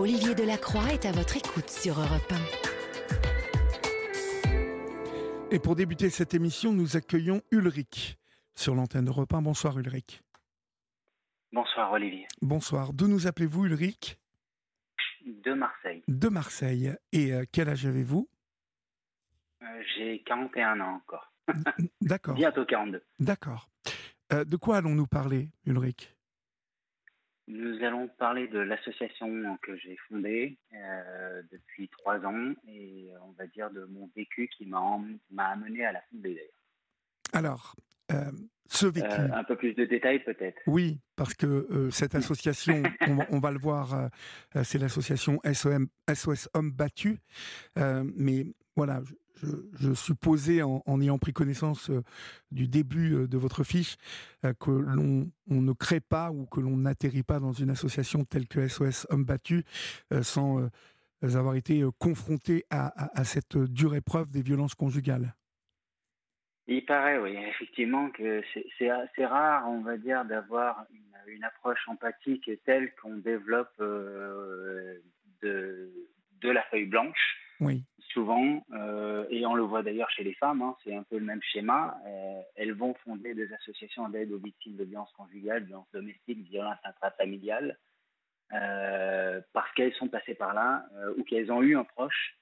Olivier Delacroix est à votre écoute sur Europe 1. Et pour débuter cette émission, nous accueillons Ulrich sur l'antenne d'Europe 1. Bonsoir Ulrich. Bonsoir Olivier. Bonsoir. D'où nous appelez-vous Ulrich? De Marseille. De Marseille. Et euh, quel âge avez-vous? Euh, J'ai 41 ans encore. D'accord. Bientôt 42. D'accord. Euh, de quoi allons-nous parler, Ulrich? Nous allons parler de l'association que j'ai fondée euh, depuis trois ans et on va dire de mon vécu qui m'a amené à la fonder d'ailleurs. Alors, euh, ce vécu. Euh, un peu plus de détails peut-être. Oui, parce que cette association, on, va le voir, c'est l'association SOS Hommes Battus. mais voilà, je, supposais, en, ayant pris connaissance euh, du début euh, de votre fiche, euh, que l'on ne crée pas ou que l'on n'atterrit pas dans une association telle que SOS Hommes Battus sans avoir été confronté à, cette dure épreuve des violences conjugales. Il paraît, oui, effectivement, que c'est assez rare, on va dire, d'avoir une, approche empathique telle qu'on développe de, de la feuille blanche. Oui souvent, euh, et on le voit d'ailleurs chez les femmes, hein, c'est un peu le même schéma, euh, elles vont fonder des associations d'aide aux victimes de violences conjugales, violences domestiques, violences intrafamiliales, euh, parce qu'elles sont passées par là ou qu'elles ont eu un proche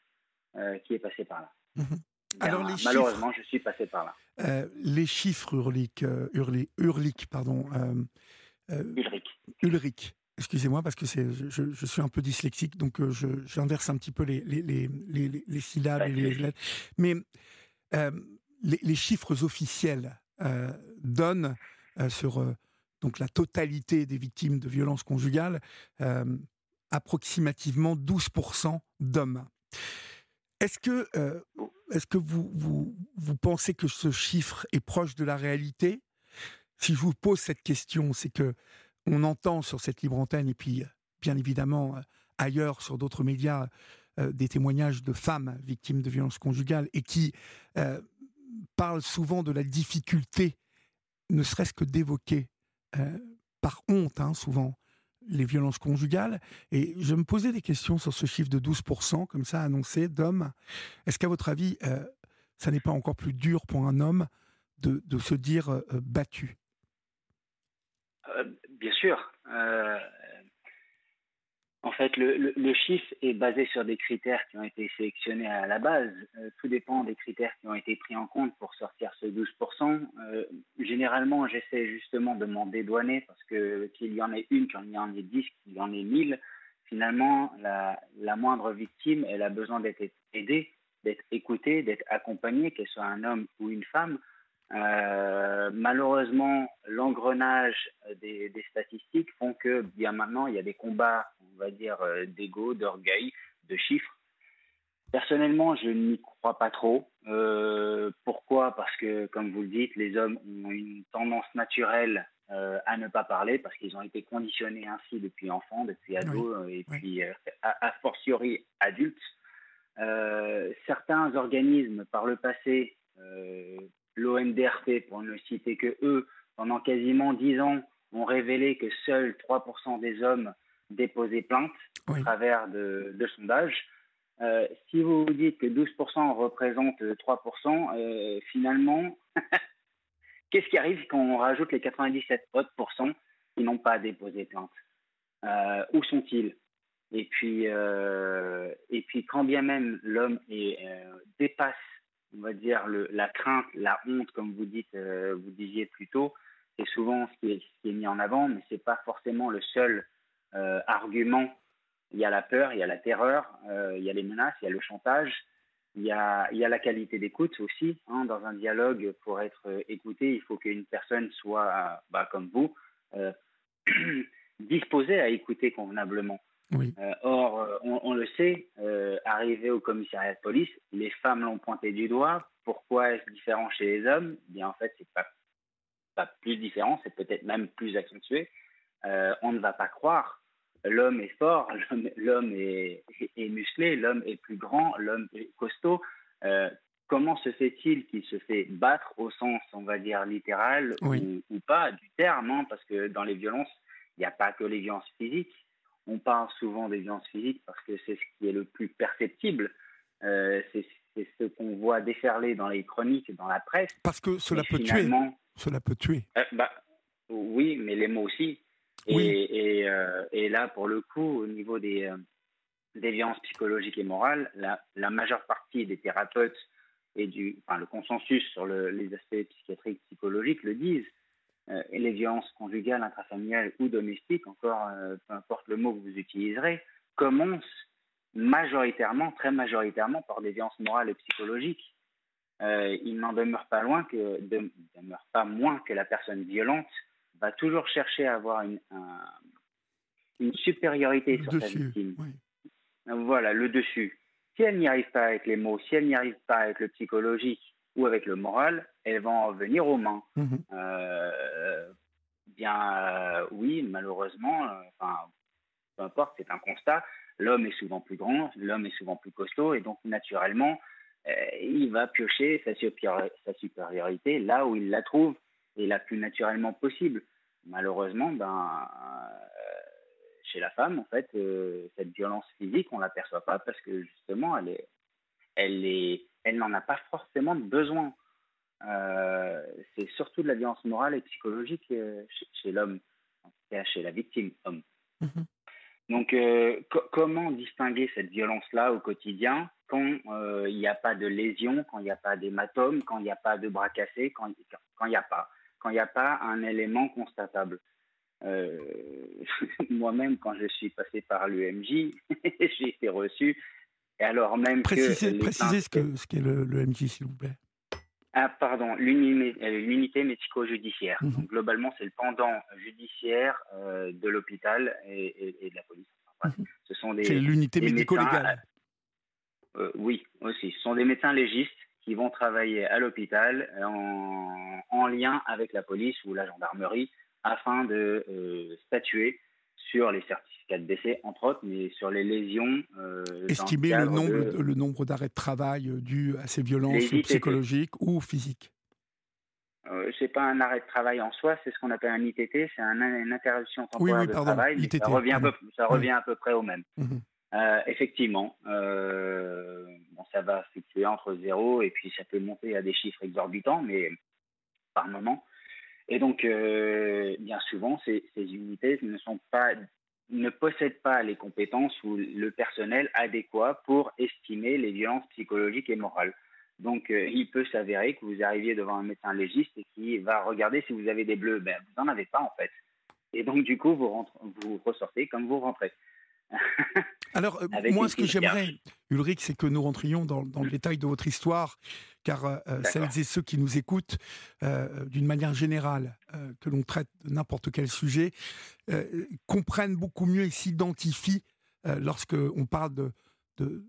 qui est passé par là. Mhm. Alors, les malheureusement, je suis passé par là. les chiffres Urlic, Urlic, pardon. Ulrich. Ulrich. Excusez-moi parce que je, suis un peu dyslexique, donc euh, j'inverse un petit peu les syllabes et les lettres. Mais euh, les, chiffres officiels euh, donnent sur donc la totalité des victimes de violences conjugales approximativement 12% d'hommes. Est-ce que, est-ce que vous, vous, vous pensez que ce chiffre est proche de la réalité? Si je vous pose cette question, c'est que on entend sur cette libre antenne et puis bien évidemment euh, ailleurs sur d'autres médias euh, des témoignages de femmes victimes de violences conjugales et qui euh, parlent souvent de la difficulté, ne serait-ce que d'évoquer par honte hein, souvent les violences conjugales. Et je me posais des questions sur ce chiffre de 12%, comme ça annoncé, d'hommes. Est-ce qu'à votre avis, ça n'est pas encore plus dur pour un homme de, se dire battu? Sûr. Euh, en fait, le, chiffre est basé sur des critères qui ont été sélectionnés à la base. Euh, tout dépend des critères qui ont été pris en compte pour sortir ce 12%. Euh, généralement, j'essaie justement de m'en dédouaner parce que qu'il y en ait une, qu'il y en ait dix, qu'il y en ait mille, finalement, la, la moindre victime, elle a besoin d'être aidée, d'être écoutée, d'être accompagnée, qu'elle soit un homme ou une femme. Euh, malheureusement, l'engrenage des, statistiques font que bien maintenant, il y a des combats, on va dire, euh, d'ego, d'orgueil, de chiffres. Personnellement, je n'y crois pas trop. Euh, pourquoi? Parce que, comme vous le dites, les hommes ont une tendance naturelle à ne pas parler parce qu'ils ont été conditionnés ainsi depuis enfant, depuis ado et puis a, fortiori adultes. certains organismes, par le passé, l'ONDRP, pour ne citer que eux, pendant quasiment dix ans, ont révélé que seuls 3% des hommes déposaient plainte à travers de, sondages. Euh, si vous vous dites que 12% représentent 3%, euh, finalement, qu'est-ce qui arrive quand on rajoute les 97 autres qui n'ont pas déposé plainte? Euh, Où sont-ils? Et puis, et puis, quand bien même l'homme dépasse on va dire, le, la crainte, la honte, comme vous dites, euh, vous disiez plus tôt, c'est souvent ce qui, est, ce mis en avant, mais c'est pas forcément le seul euh, argument. Il y a la peur, il y a la terreur, euh, il y a les menaces, il y a le chantage, il y a, il y a la qualité d'écoute aussi. Hein, dans un dialogue, pour être écouté, il faut qu'une personne soit, bah, comme vous, disposée à écouter convenablement. Euh, or, euh, on, le sait, euh, arrivé au commissariat de police, les femmes l'ont pointé du doigt. Pourquoi est-ce différent chez les hommes? Eh Bien, en fait, c'est pas pas plus différent, c'est peut-être même plus accentué. on ne va pas croire. L'homme est fort, l'homme est, est, musclé, l'homme est plus grand, l'homme est costaud. comment se fait-il qu'il se fait battre au sens, on va dire, littéral ou, ou, pas du terme hein, Parce que dans les violences, il n'y a pas que les violences physiques on parle souvent des violences physiques parce que c'est ce qui est le plus perceptible. Euh, c'est ce qu'on voit déferler dans les chroniques et dans la presse. Parce que cela peut tuer. Cela peut tuer. Euh, bah, oui, mais les mots aussi. Et, euh, et, là, pour le coup, au niveau des, des violences psychologiques et morales, la, la, majeure partie des thérapeutes et du, enfin, le consensus sur les aspects psychiatriques, psychologiques le disent. Euh, et les violences conjugales, intrafamiliales ou domestiques, encore euh, peu importe le mot que vous utiliserez, commencent majoritairement, très majoritairement, par des violences morales et psychologiques. Euh, il n'en demeure pas loin que, demeure pas moins que la personne violente va toujours chercher à avoir une, une supériorité sur sa victime. Voilà, le dessus. Si elle n'y arrive pas avec les mots, si elle n'y arrive pas avec le psychologique, ou avec le moral, elles vont en venir aux mains. Mhm. Euh, bien, euh, oui, malheureusement, euh, enfin, peu importe, c'est un constat. L'homme est souvent plus grand, l'homme est souvent plus costaud, et donc naturellement, il va piocher sa, sa supériorité là où il la trouve et la plus naturellement possible. Malheureusement, ben, chez la femme, en fait, cette violence physique, on l'aperçoit pas parce que justement, elle est, elle est, elle n'en a pas forcément besoin. Euh, c'est surtout de la violence morale et psychologique euh, chez, l'homme, chez la victime homme. Mhm. Donc, euh, comment distinguer cette violence-là au quotidien quand il n'y a pas de lésion, quand il n'y a pas d'hématome, quand il n'y a pas de bras cassés, quand il n'y a pas, quand il n'y a pas un élément constatable? Moi-même, quand je suis passé par l'UMJ, j'ai été reçu et alors même précisez, que précisez ce qu'est ce le, le, MJ, s'il vous plaît. Ah, pardon, l'unité médico-judiciaire. Mhm. Globalement, c'est le pendant judiciaire euh, de l'hôpital et, et, de la police. Mhm. Ce sont des. C'est l'unité médico-légale. Euh, oui, aussi. Ce sont des médecins légistes qui vont travailler à l'hôpital en, en, lien avec la police ou la gendarmerie afin de euh, statuer sur les certificats de décès, entre autres, mais sur les lésions. Euh, Estimer le, nombre, le nombre d'arrêts de travail euh, dus à ces violences psychologiques ou physiques euh, c'est pas un arrêt de travail en soi, c'est ce qu'on appelle un ITT, c'est un, une interruption temporaire de travail. ça revient, à peu, ça revient à peu près au même. Mhm. Euh, effectivement, bon, ça va fluctuer entre zéro et puis ça peut monter à des chiffres exorbitants, mais par moment. Et donc, euh, bien souvent, ces, unités ne, possèdent pas les compétences ou le personnel adéquat pour estimer les violences psychologiques et morales. Donc, euh, il peut s'avérer que vous arriviez devant un médecin légiste et qui va regarder si vous avez des bleus. Ben, vous n'en avez pas, en fait. Et donc, du coup, vous, vous ressortez comme vous rentrez. Alors, euh, moi, ce que j'aimerais, Ulrich, c'est que nous rentrions dans, le détail de votre histoire, car euh, euh, celles et ceux qui nous écoutent, d'une manière générale, que l'on traite de n'importe quel sujet, comprennent beaucoup mieux et s'identifient lorsque on parle de, de,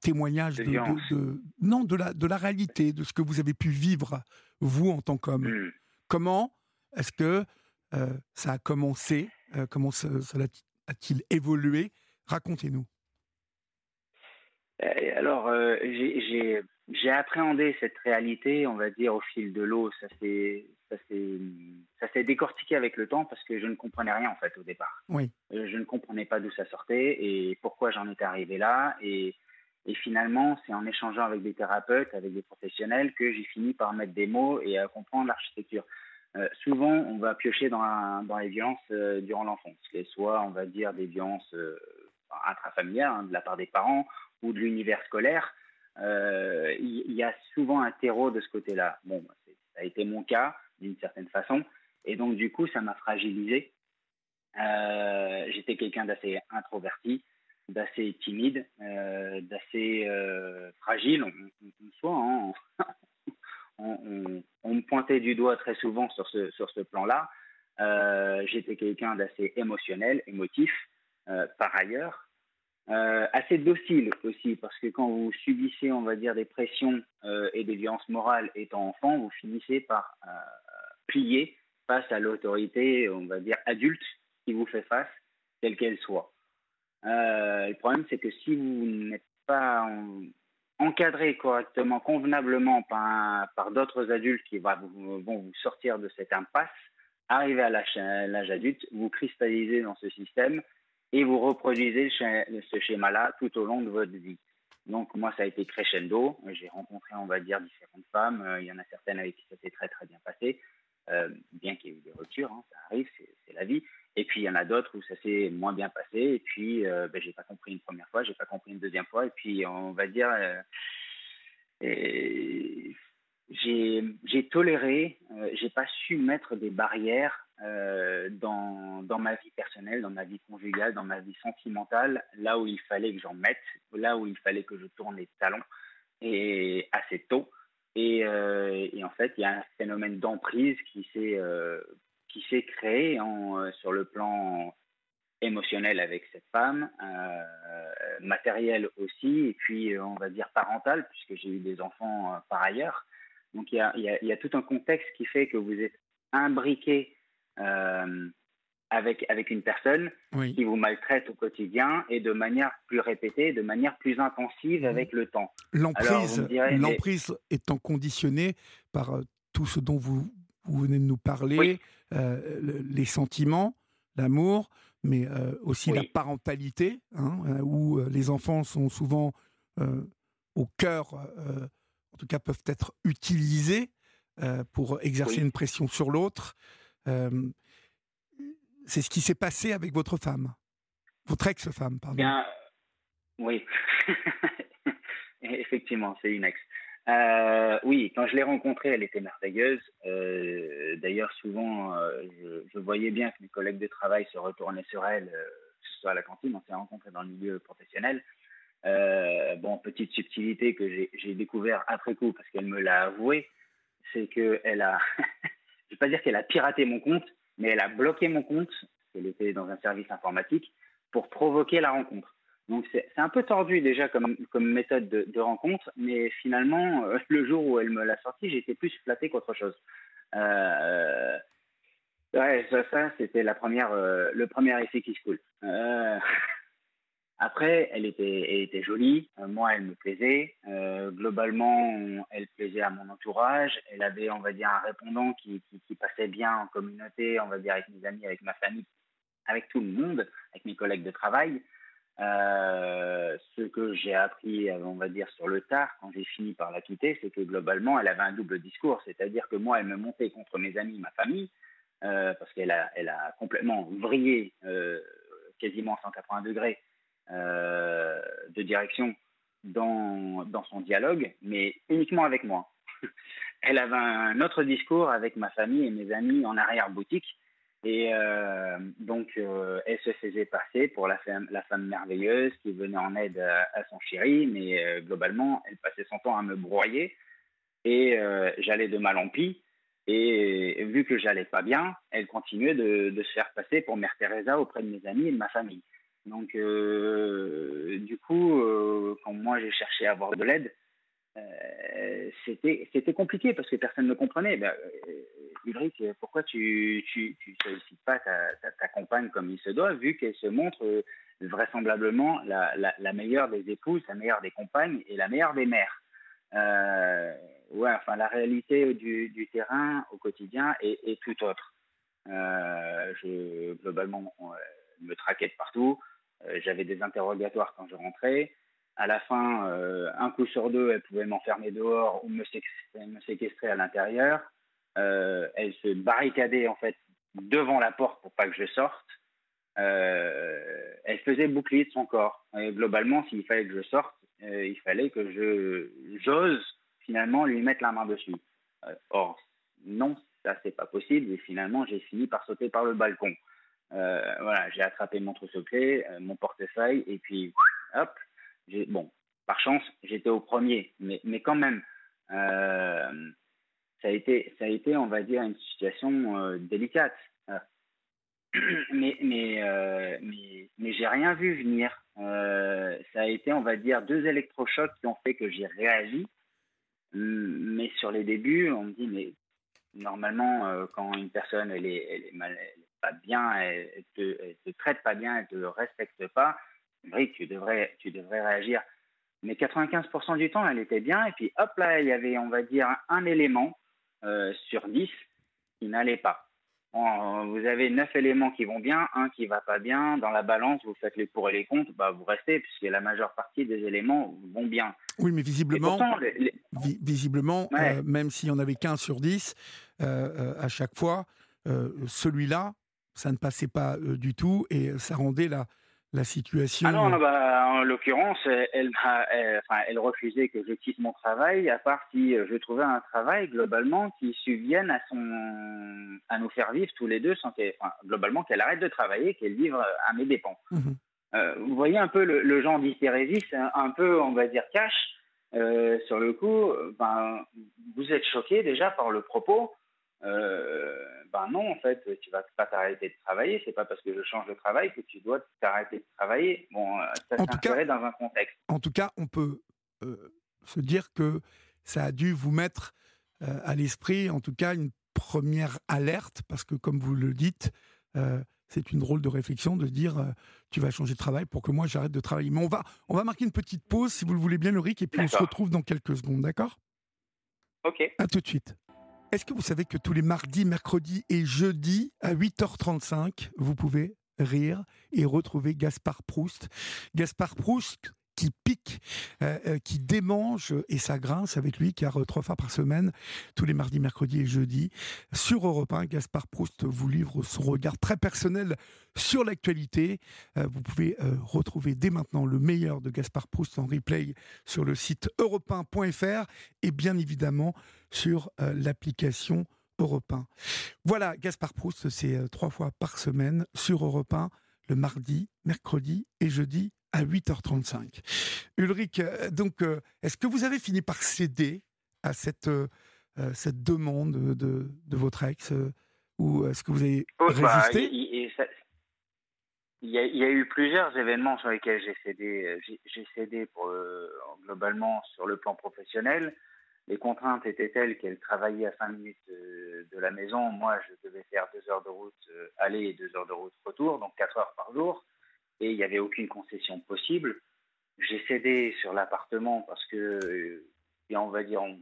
témoignages, de, non, de la, de la réalité, de ce que vous avez pu vivre, vous, en tant qu'homme. Hmm. Comment est-ce que ça a commencé Comment cela a-t-il évolué? Racontez-nous. Euh, alors, euh, j'ai appréhendé cette réalité, on va dire, au fil de l'eau. Ça s'est décortiqué avec le temps parce que je ne comprenais rien, en fait, au départ. Oui. Euh, je ne comprenais pas d'où ça sortait et pourquoi j'en étais arrivé là. Et, et finalement, c'est en échangeant avec des thérapeutes, avec des professionnels, que j'ai fini par mettre des mots et à comprendre l'architecture. Euh, souvent, on va piocher dans, les violences euh, durant l'enfance, soit on va dire des violences euh, intrafamiliales hein, de la part des parents ou de l'univers scolaire. Il y, a souvent un terreau de ce côté-là. Bon, bah, ça a été mon cas d'une certaine façon, et donc du coup, ça m'a fragilisé. J'étais quelqu'un d'assez introverti, d'assez timide, d'assez fragile, on, on, hein, on, me pointait du doigt très souvent sur ce, sur ce plan-là. Euh, j'étais quelqu'un d'assez émotionnel, émotif, euh, par ailleurs. Euh, assez docile aussi, parce que quand vous subissez, on va dire, des pressions et des violences morales étant enfant, vous finissez par plier face à l'autorité, on va dire, adulte qui vous fait face, quelle qu'elle soit. le problème, c'est que si vous n'êtes pas encadré correctement, convenablement par, d'autres adultes qui vont vous sortir de cette impasse, arriver à l'âge adulte, vous cristallisez dans ce système et vous reproduisez ce schéma-là tout au long de votre vie. Donc moi, ça a été crescendo. J'ai rencontré, on va dire, différentes femmes. Euh, il y en a certaines avec qui ça s'est très très bien passé, euh, bien qu'il y ait eu des ruptures, hein, ça arrive, c'est la vie. Et puis il y en a d'autres où ça s'est moins bien passé. Et puis euh, ben, j'ai pas compris une première fois, j'ai pas compris une deuxième fois. Et puis on va dire, euh, j'ai toléré, j'ai pas su mettre des barrières euh, dans, ma vie personnelle, dans ma vie conjugale, dans ma vie sentimentale, là où il fallait que j'en mette, là où il fallait que je tourne les talons, et assez tôt. Et, euh, et en fait, il y a un phénomène d'emprise qui s'est euh, qui s'est créé en, sur le plan émotionnel avec cette femme, matériel aussi, et puis on va dire parental, puisque j'ai eu des enfants par ailleurs. Donc il y, a, y y a, tout un contexte qui fait que vous êtes imbriqué euh, avec, avec une personne qui vous maltraite au quotidien et de manière plus répétée, de manière plus intensive mhm. avec le temps. L'emprise, l'emprise étant conditionnée par euh, tout ce dont vous, vous venez de nous parler, euh, les sentiments, l'amour, mais aussi la parentalité, hein, où les enfants sont souvent au cœur, en tout cas peuvent être utilisés pour exercer une pression sur l'autre c'est ce qui s'est passé avec votre femme, votre ex-femme, pardon. Bien, oui, effectivement, c'est une ex. Euh, oui, quand je l'ai rencontrée, elle était merveilleuse. Euh, d'ailleurs, souvent, euh, je, voyais bien que mes collègues de travail se retournaient sur elle, que ce soit à la cantine, on s'est rencontrés dans le milieu professionnel. bon, petite subtilité que j'ai découvert après coup, parce qu'elle me l'a avoué, c'est qu'elle a, je vais pas dire qu'elle a piraté mon compte, mais elle a bloqué mon compte, elle était dans un service informatique, pour provoquer la rencontre. Donc c'est un peu tordu déjà comme, méthode de, rencontre, mais finalement, euh, le jour où elle me l'a sorti, j'étais plus flatté qu'autre chose. Euh, ouais, ça, c'était euh, le premier essai qui se coule. Après, elle était, jolie. Euh, moi, elle me plaisait. Euh, globalement, elle plaisait à mon entourage. Elle avait, on va dire, un répondant qui, passait bien en communauté, on va dire, avec mes amis, avec ma famille, avec tout le monde, avec mes collègues de travail. Euh, ce que j'ai appris, on va dire, sur le tard, quand j'ai fini par la quitter, c'est que globalement, elle avait un double discours. C'est-à-dire que moi, elle me montait contre mes amis, ma famille, parce qu'elle a, complètement vrillé quasiment 180 degrés euh, de direction dans, son dialogue, mais uniquement avec moi. Elle avait un autre discours avec ma famille et mes amis en arrière-boutique. Et euh, donc, euh, elle se faisait passer pour la femme, merveilleuse qui venait en aide à, son chéri, mais globalement, elle passait son temps à me broyer. Et j'allais de mal en pis. Et vu que j'allais pas bien, elle continuait de, se faire passer pour Mère Teresa auprès de mes amis et de ma famille. Donc, euh, du coup, euh, quand moi j'ai cherché à avoir de l'aide, euh, c'était compliqué parce que personne ne comprenait. Ben, Ulrich, pourquoi tu tu, tu sollicites pas ta, ta, compagne comme il se doit, vu qu'elle se montre vraisemblablement la, la, meilleure des épouses, la meilleure des compagnes et la meilleure des mères. ouais, enfin, la réalité du, du terrain au quotidien est, tout autre. je, globalement, me traquait de partout. Euh, j'avais des interrogatoires quand je rentrais. À la fin, euh, un coup sur deux, elle pouvait m'enfermer dehors ou me séquestrer, à l'intérieur. Euh, elle se barricadait en fait devant la porte pour pas que je sorte. elle faisait bouclier de son corps. Globalement, s'il fallait que je sorte, il fallait que je j'ose finalement lui mettre la main dessus. or, non, ça c'est pas possible. Et finalement, j'ai fini par sauter par le balcon. Euh, voilà, j'ai attrapé mon trousseau-clé, euh, mon portefeuille, et puis hop, bon, par chance, j'étais au premier, mais, mais quand même, euh, ça a été, ça a été, on va dire, une situation délicate. mais, mais, mais, j'ai rien vu venir. ça a été, on va dire, deux électrochocs qui ont fait que j'ai réagi. Mais sur les débuts, on me dit, mais normalement, quand une personne elle est, elle bien, elle, te, te traite pas bien, elle te respecte pas, oui, tu devrais, tu devrais réagir. Mais 95% du temps, elle était bien. Et puis, hop là, il y avait, on va dire, un, élément euh, sur 10 qui n'allait pas. vous avez neuf éléments qui vont bien, un qui va pas bien. Dans la balance, vous faites les pour et les contre, bah, vous restez, puisque la majeure partie des éléments vont bien. Oui, mais visiblement, visiblement euh, même s'il y en avait qu'un sur 10, euh, euh, à chaque fois, celui-là, ça ne passait pas du tout et ça rendait la, la situation. Ah non, bah, en l'occurrence, elle, elle, refusait que je quitte mon travail, à part si je trouvais un travail globalement qui subvienne à son, à nous faire vivre tous les deux, sans globalement qu'elle arrête de travailler, qu'elle vive à mes dépens. Mmh euh, vous voyez un peu le, genre d'hystérésie, c'est un, peu, on va dire, cash. Euh, sur le coup, ben, vous êtes choqué déjà par le propos. Euh, ben non, en fait, tu vas pas t'arrêter de travailler. C'est pas parce que je change de travail que tu dois t'arrêter de travailler. Bon, ça s'inscrirait dans un contexte. En tout cas, on peut se dire que ça a dû vous mettre à l'esprit, en tout cas, une première alerte, parce que comme vous le dites, c'est une drôle de réflexion de dire tu vas changer de travail pour que moi j'arrête de travailler. Mais on va, on va marquer une petite pause si vous le voulez bien, Loric, et puis on se retrouve dans quelques secondes, d'accord? Ok. À tout de suite. Est-ce que vous savez que tous les mardis, mercredis et jeudis à 8h35, vous pouvez rire et retrouver Gaspard Proust? Gaspard Proust, qui pique, euh, euh, qui démange et ça grince avec lui, car trois fois par semaine, tous les mardis, mercredis et jeudis, sur Europe 1, Gaspard Proust vous livre son regard très personnel sur l'actualité. Euh, vous pouvez retrouver dès maintenant le meilleur de Gaspard Proust en replay sur le site europe et bien évidemment sur l'application Europe 1. Voilà, Gaspard Proust, c'est trois fois par semaine sur Europe 1, le mardi, mercredi et jeudi à 8h35. Ulrich, euh, donc, euh, est-ce que vous avez fini par céder à cette, euh, cette demande de, de votre ex Ou est-ce que vous avez oh, bah, résisté? il, y a, eu plusieurs événements sur lesquels j'ai cédé. J'ai cédé pour, globalement sur le plan professionnel. Les contraintes étaient telles qu'elle travaillait à 5 minutes de la maison. Moi, je devais faire 2 heures de route aller et 2 heures de route retour, donc 4 heures par jour et il n'y avait aucune concession possible. J'ai cédé sur l'appartement parce que, euh, on va dire, en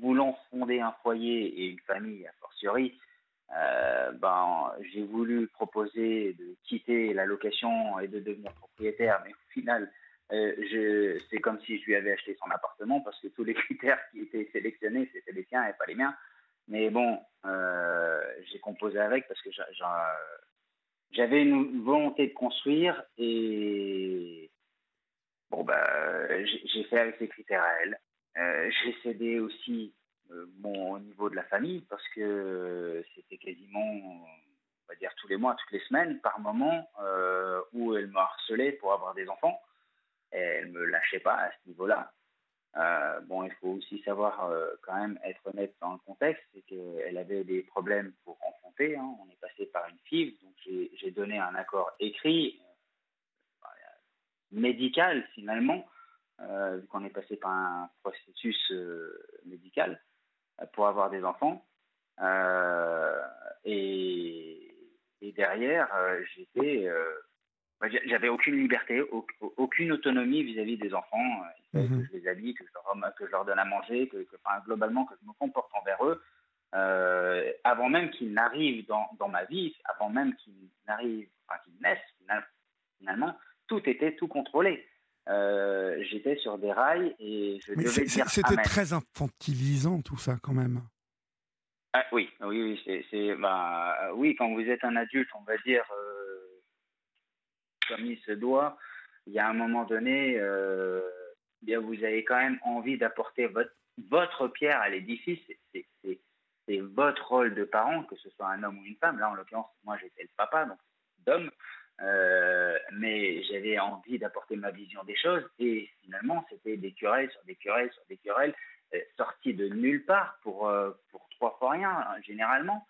voulant fonder un foyer et une famille, a fortiori, euh, ben, j'ai voulu proposer de quitter la location et de devenir propriétaire, mais au final, euh, c'est comme si je lui avais acheté son appartement parce que tous les critères qui étaient sélectionnés, c'était les siens et pas les miens. Mais bon, j'ai composé avec parce que j'avais une volonté de construire et bon bah j'ai fait avec ces critères à elle. Euh, j'ai cédé aussi euh, au niveau de la famille parce que c'était quasiment on va dire tous les mois, toutes les semaines par moment euh, où elle me harcelait pour avoir des enfants. Et elle me lâchait pas à ce niveau-là. Euh, bon, il faut aussi savoir euh, quand même être honnête dans le contexte, c'est qu'elle avait des problèmes pour enfanter. Hein. On est passé par une FIV, donc j'ai donné un accord écrit, euh, médical finalement, vu qu'on est passé par un processus médical pour avoir des enfants. Et, et, derrière, j'étais j'avais aucune liberté, aucune autonomie vis-à-vis des enfants. Fallait que je les habille, que je leur, que je leur donne à manger, que, globalement que je me comporte envers eux. Euh, avant même qu'ils n'arrivent dans, dans, ma vie, avant même qu'ils n'arrivent, enfin qu'ils naissent, finalement, tout était tout contrôlé. Euh, j'étais sur des rails et je devais dire C'était très infantilisant tout ça quand même. Ah, oui, oui, oui, c'est, bah, oui, quand vous êtes un adulte, on va dire, euh, comme il se doit, il y a un moment donné, euh, bien vous avez quand même envie d'apporter votre, pierre à l'édifice. C'est votre rôle de parent, que ce soit un homme ou une femme. Là, en l'occurrence, moi, j'étais le papa, donc d'homme. Euh, mais j'avais envie d'apporter ma vision des choses et finalement c'était des querelles sur des querelles sur des querelles euh, sorties de nulle part pour, euh, pour trois fois rien hein, généralement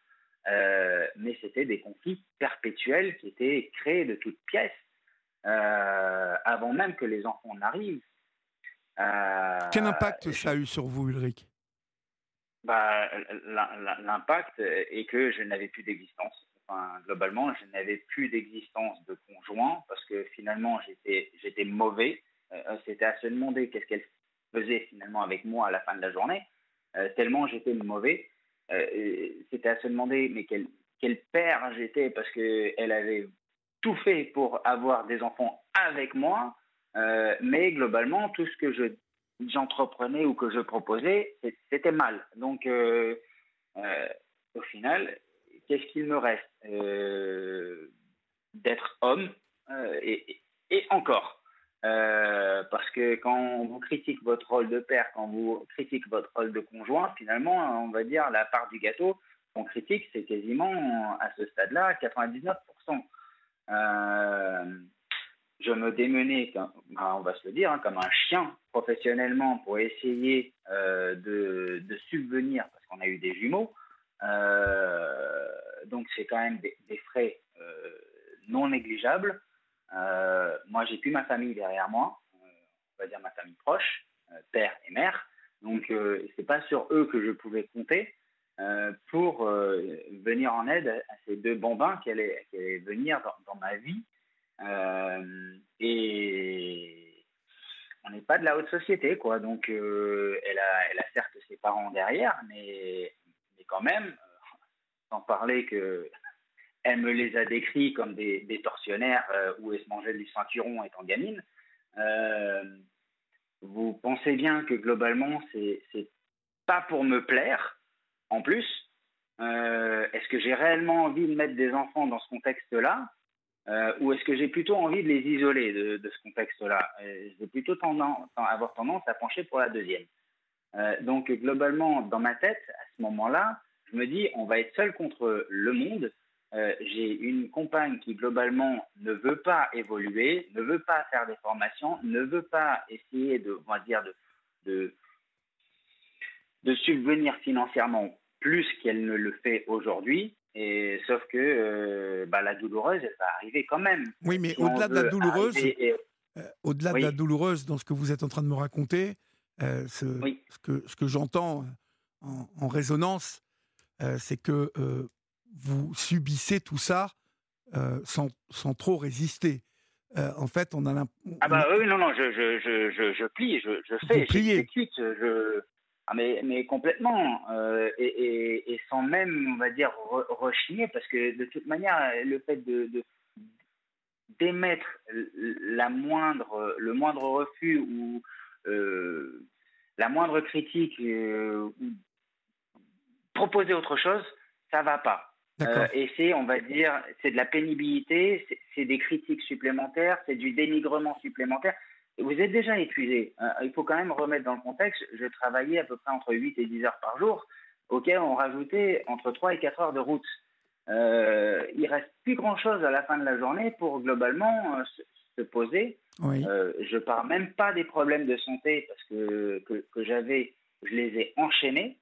mais c'était des conflits perpétuels qui étaient créés de toutes pièces euh, avant même que les enfants n'arrivent. Euh, Quel impact ça a eu sur vous, Ulrich? Bah, L'impact est que je n'avais plus d'existence. Enfin, globalement, je n'avais plus d'existence de conjoint parce que finalement, j'étais mauvais. C'était à se demander qu'est-ce qu'elle faisait finalement avec moi à la fin de la journée, tellement j'étais mauvais. Euh, c'était à se demander mais quel, quel père j'étais parce qu'elle avait tout fait pour avoir des enfants avec moi, mais globalement, tout ce que je j'entreprenais ou que je proposais, c'était mal. Donc, au final, qu'est-ce qu'il me reste D'être homme et, et, encore? Euh, parce que quand on vous critique votre rôle de père, quand vous critique votre rôle de conjoint, finalement, on va dire la part du gâteau qu'on critique, c'est quasiment à ce stade-là 99%. Euh, je me démenais, ben, on va se le dire, hein, comme un chien professionnellement pour essayer euh, de, subvenir, parce qu'on a eu des jumeaux. donc c'est quand même des, frais non négligeables. Euh, moi, j'ai plus ma famille derrière moi, euh, on va dire ma famille proche, euh, père et mère. Donc, c'est pas sur eux que je pouvais compter pour venir en aide à ces deux bambins qui allaient, venir dans, ma vie. et on n'est pas de la haute société, quoi. Donc, elle, a, elle a certes ses parents derrière, mais, mais quand même, sans parler que elle me les a décrits comme des, tortionnaires euh, où elle se mangeait du ceinturon étant gamine. Euh, vous pensez bien que globalement, c'est pas pour me plaire. En plus, euh, est-ce que j'ai réellement envie de mettre des enfants dans ce contexte-là ou est-ce que j'ai plutôt envie de les isoler de, ce contexte-là? J'ai plutôt avoir tendance à pencher pour la deuxième. donc globalement, dans ma tête, à ce moment-là, je me dis, on va être seul contre le monde euh, j'ai une compagne qui globalement ne veut pas évoluer, ne veut pas faire des formations, ne veut pas essayer de, on dire, de, de, subvenir financièrement plus qu'elle ne le fait aujourd'hui. Et sauf que euh, bah, la douloureuse, elle va arriver quand même. Oui, mais au-delà de la douloureuse, euh, au-delà de la douloureuse dans ce que vous êtes en train de me raconter, ce, que, ce que j'entends en, en, résonance, c'est que vous subissez tout ça euh, sans, sans, trop résister. Euh, en fait, on a l'impression. Ah bah oui, non, non, je, je, je, je plie, je, je fais, j'exécute, je. Ah mais, mais complètement, euh, et, et, et, sans même, on va dire, rechigner, parce que de toute manière, le fait de, d'émettre la moindre, le moindre refus ou la moindre critique ou proposer autre chose, ça va pas. Euh, et c'est, on va dire, c'est de la pénibilité, c'est des critiques supplémentaires, c'est du dénigrement supplémentaire. Vous êtes déjà épuisé. Hein. il faut quand même remettre dans le contexte. Je travaillais à peu près entre 8 et 10 heures par jour, auquel on rajoutait entre 3 et 4 heures de route. Euh, il reste plus grand-chose à la fin de la journée pour globalement euh, se, poser. Oui. Euh, je parle même pas des problèmes de santé parce que, que, que j'avais, je les ai enchaînés.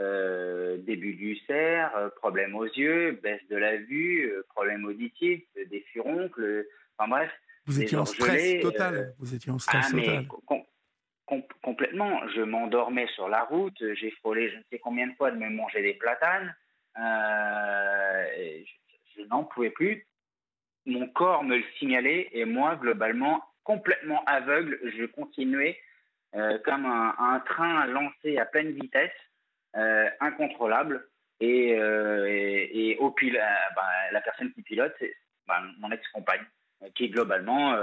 Euh, début d'ulcère, euh, problème aux yeux, baisse de la vue, euh, problème auditif, des furoncles, enfin bref. Vous étiez en stress total. Vous étiez en stress ah, total. complètement. Je m'endormais sur la route. J'ai frôlé je ne sais combien de fois de me manger des platanes. je, n'en pouvais plus. Mon corps me le signalait et moi, globalement, complètement aveugle, je continuais comme un, un train lancé à pleine vitesse euh, incontrôlable. Et, euh, et, au pil euh, bah, la personne qui pilote, c'est bah, mon ex-compagne, qui globalement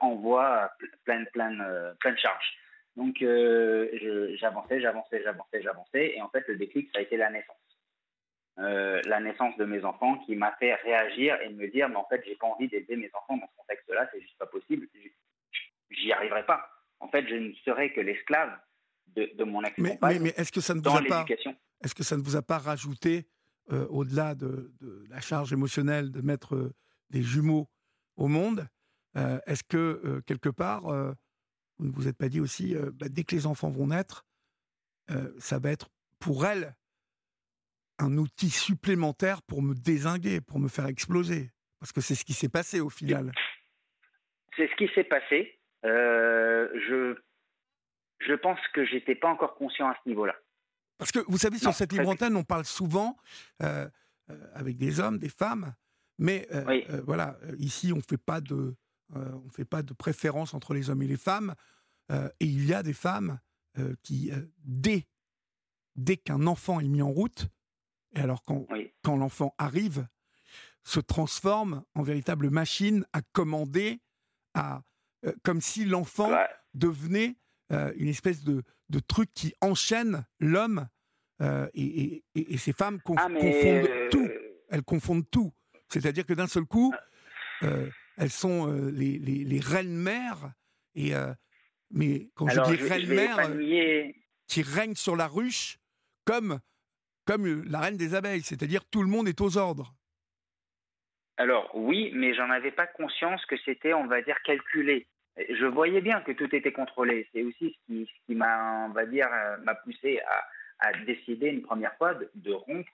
envoie plein, plein, plein de charges. Donc j'avançais, j'avançais, j'avançais, j'avançais, et en fait le déclic, ça a été la naissance. la naissance de mes enfants qui m'a fait réagir et me dire mais en fait j'ai pas envie d'aider mes enfants dans ce contexte-là, c'est juste pas possible, j'y arriverai pas. En fait je ne serai que l'esclave de, mon ex mais, mais, est-ce que ça ne vous a pas Est-ce que ça ne vous a pas rajouté, euh, au-delà de, la charge émotionnelle de mettre euh, des jumeaux au monde, euh, est-ce que quelque part, vous ne vous êtes pas dit aussi, bah, dès que les enfants vont naître, ça va être pour elle un outil supplémentaire pour me désinguer, pour me faire exploser? Parce que c'est ce qui s'est passé au final. C'est ce qui s'est passé. je je pense que j'étais pas encore conscient à ce niveau-là. Parce que vous savez, sur cette libre antenne, on parle souvent euh, euh, avec des hommes, des femmes, mais euh, voilà, ici, on fait pas de, on fait pas de préférence entre les hommes et les femmes, et il y a des femmes qui, dès, dès qu'un enfant est mis en route, et alors quand, quand l'enfant arrive, se transforment en véritables machines à commander, à, comme si l'enfant devenait une espèce de, de, truc qui enchaîne l'homme et, et, ces femmes ah, confondent tout. Elles confondent tout. C'est-à-dire que d'un seul coup, ah. elles sont les, les, les reines-mères et mais quand je dis reine-mère, qui règne sur la ruche comme, comme la reine des abeilles, c'est-à-dire tout le monde est aux ordres. Alors oui, mais j'en avais pas conscience que c'était, on va dire, calculé. Je voyais bien que tout était contrôlé. C'est aussi ce qui, qui m'a, on va dire, euh, m'a poussé à, à, décider une première fois de, rompre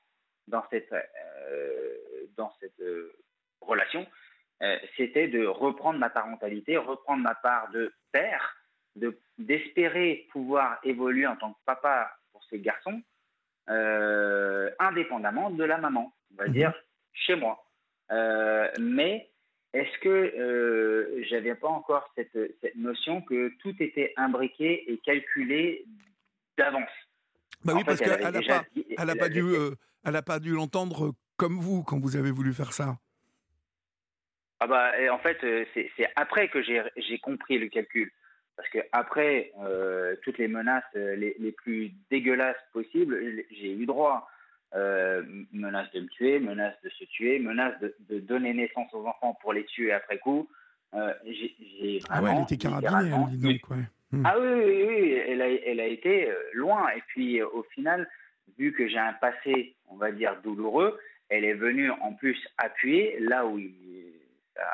dans cette, euh, dans cette euh, relation. c'était de reprendre ma parentalité, reprendre ma part de père, d'espérer pouvoir évoluer en tant que papa pour ces garçons, euh, indépendamment de la maman, on va mhm. dire chez moi. Euh, mais est-ce que euh, j'avais pas encore cette, cette, notion que tout était imbriqué et calculé d'avance? Bah oui, parce qu'elle n'a pas, elle a pas dû, euh, elle a pas dû l'entendre comme vous quand vous avez voulu faire ça. Ah bah, en fait, c'est après que j'ai compris le calcul. Parce que après euh, toutes les menaces euh, les, les, plus dégueulasses possibles, j'ai eu droit. Euh, menace de me tuer, menace de se tuer, menace de, de, donner naissance aux enfants pour les tuer après coup. Euh, j'ai ah ouais, elle était carabinée, hein, dis donc, ouais. Hmm. Ah oui, oui, oui, elle a, elle a été loin. Et puis au final, vu que j'ai un passé, on va dire, douloureux, elle est venue en plus appuyer là où il, ça,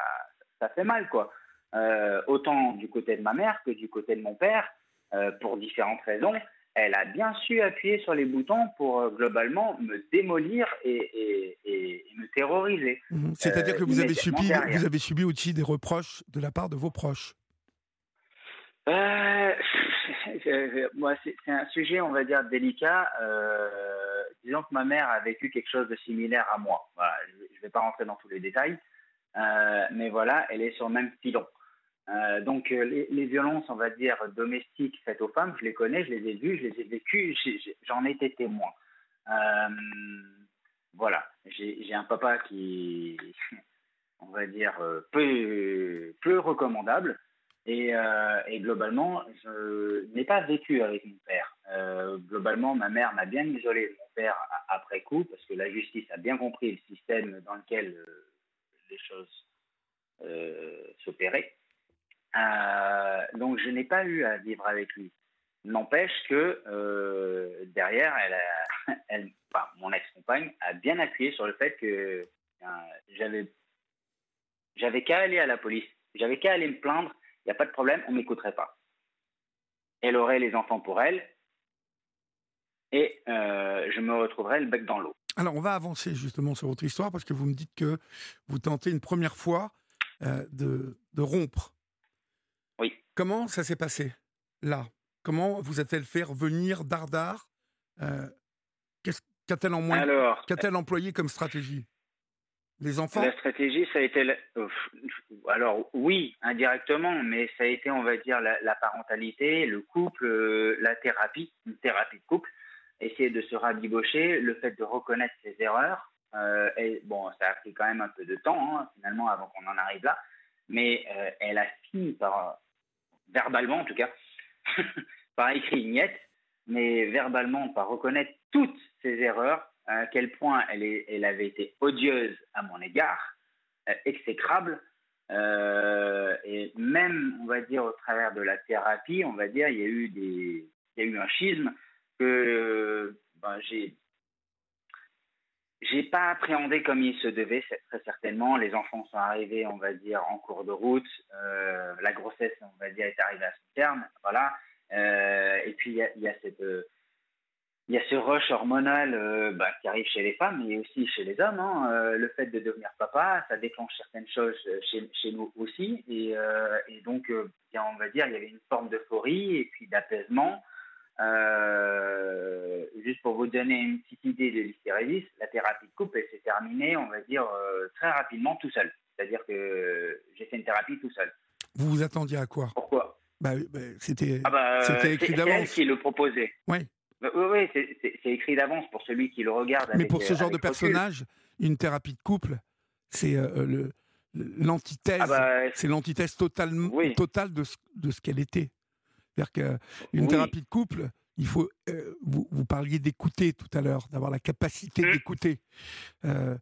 ça fait mal, quoi. Euh, autant du côté de ma mère que du côté de mon père, euh, pour différentes raisons. Elle a bien su appuyer sur les boutons pour euh, globalement me démolir et, me terroriser. Mhm. C'est-à-dire que vous avez, subi, vous avez subi aussi des reproches de la part de vos proches moi, c'est un sujet, on va dire, délicat. disons que ma mère a vécu quelque chose de similaire à moi. je ne vais pas rentrer dans tous les détails, mais voilà, elle est sur le même filon. Euh, donc euh, les, violences, on va dire, domestiques faites aux femmes, je les connais, je les ai vues, je les ai vécues, j'en ai été témoin. Euh, voilà, j'ai un papa qui, on va dire, peu recommandable. Et, et, globalement, je n'ai pas vécu avec mon père. globalement, ma mère m'a bien isolé de mon père après coup, parce que la justice a bien compris le système dans lequel les choses s'opéraient. Euh, donc je n'ai pas eu à vivre avec lui. N'empêche que euh, derrière, mon ex-compagne a bien appuyé sur le fait que euh, j'avais, j'avais qu'à aller à la police, j'avais qu'à aller me plaindre, il n'y a pas de problème, on m'écouterait pas. Elle aurait les enfants pour elle, et je me retrouverais le bec dans l'eau. Alors, on va avancer justement sur votre histoire parce que vous me dites que vous tentez une première fois de, de, rompre. Comment ça s'est passé là? Comment vous a-t-elle fait revenir Dardar? Euh, Qu'a-t-elle en moins Qu'a-t-elle employé comme stratégie? Les enfants La stratégie, ça a été. Alors, oui, indirectement, mais ça a été, on va dire, la, parentalité, le couple, euh, la thérapie, une thérapie de couple, essayer de se rabibocher, le fait de reconnaître ses erreurs. Euh, et bon, ça a pris quand même un peu de temps, hein, finalement, avant qu'on en arrive là. Mais elle a fini par verbalement en tout cas, par écrit niette, mais verbalement par reconnaître toutes ses erreurs, à quel point elle, avait été odieuse à mon égard, euh, exécrable, euh, et même, on va dire, au travers de la thérapie, on va dire, il y a eu, un schisme que ben, j'ai pas appréhendé comme il se devait, très certainement. Les enfants sont arrivés, on va dire, en cours de route. Euh, la grossesse, on va dire, est arrivée à son terme. Voilà. Euh, et puis, il y a, cette. Il y a ce rush hormonal euh, bah, qui arrive chez les femmes et aussi chez les hommes. Hein. le fait de devenir papa, ça déclenche certaines choses chez, chez nous aussi. Et, et donc, on va dire, il y avait une forme d'euphorie et puis d'apaisement. Euh, juste pour vous donner une petite idée de l'hystérésis, la thérapie de couple, elle s'est terminée, on va dire, euh, très rapidement tout seul. C'est-à-dire que j'ai fait une thérapie tout seul. Vous vous attendiez à quoi? Pourquoi? Bah, bah, C'était ah bah, écrit d'avance. C'est elle qui le proposait. Oui. Oui, oui c'est écrit d'avance pour celui qui le regarde. Mais pour ce euh, genre de personnage, une thérapie de couple, C'est le l'antithèse, ah bah, c'est l'antithèse totale de ce, de ce qu'elle était. C'est-à-dire qu'une thérapie de couple, il faut. vous, vous, parliez d'écouter tout à l'heure, d'avoir la capacité mmh. d'écouter. la,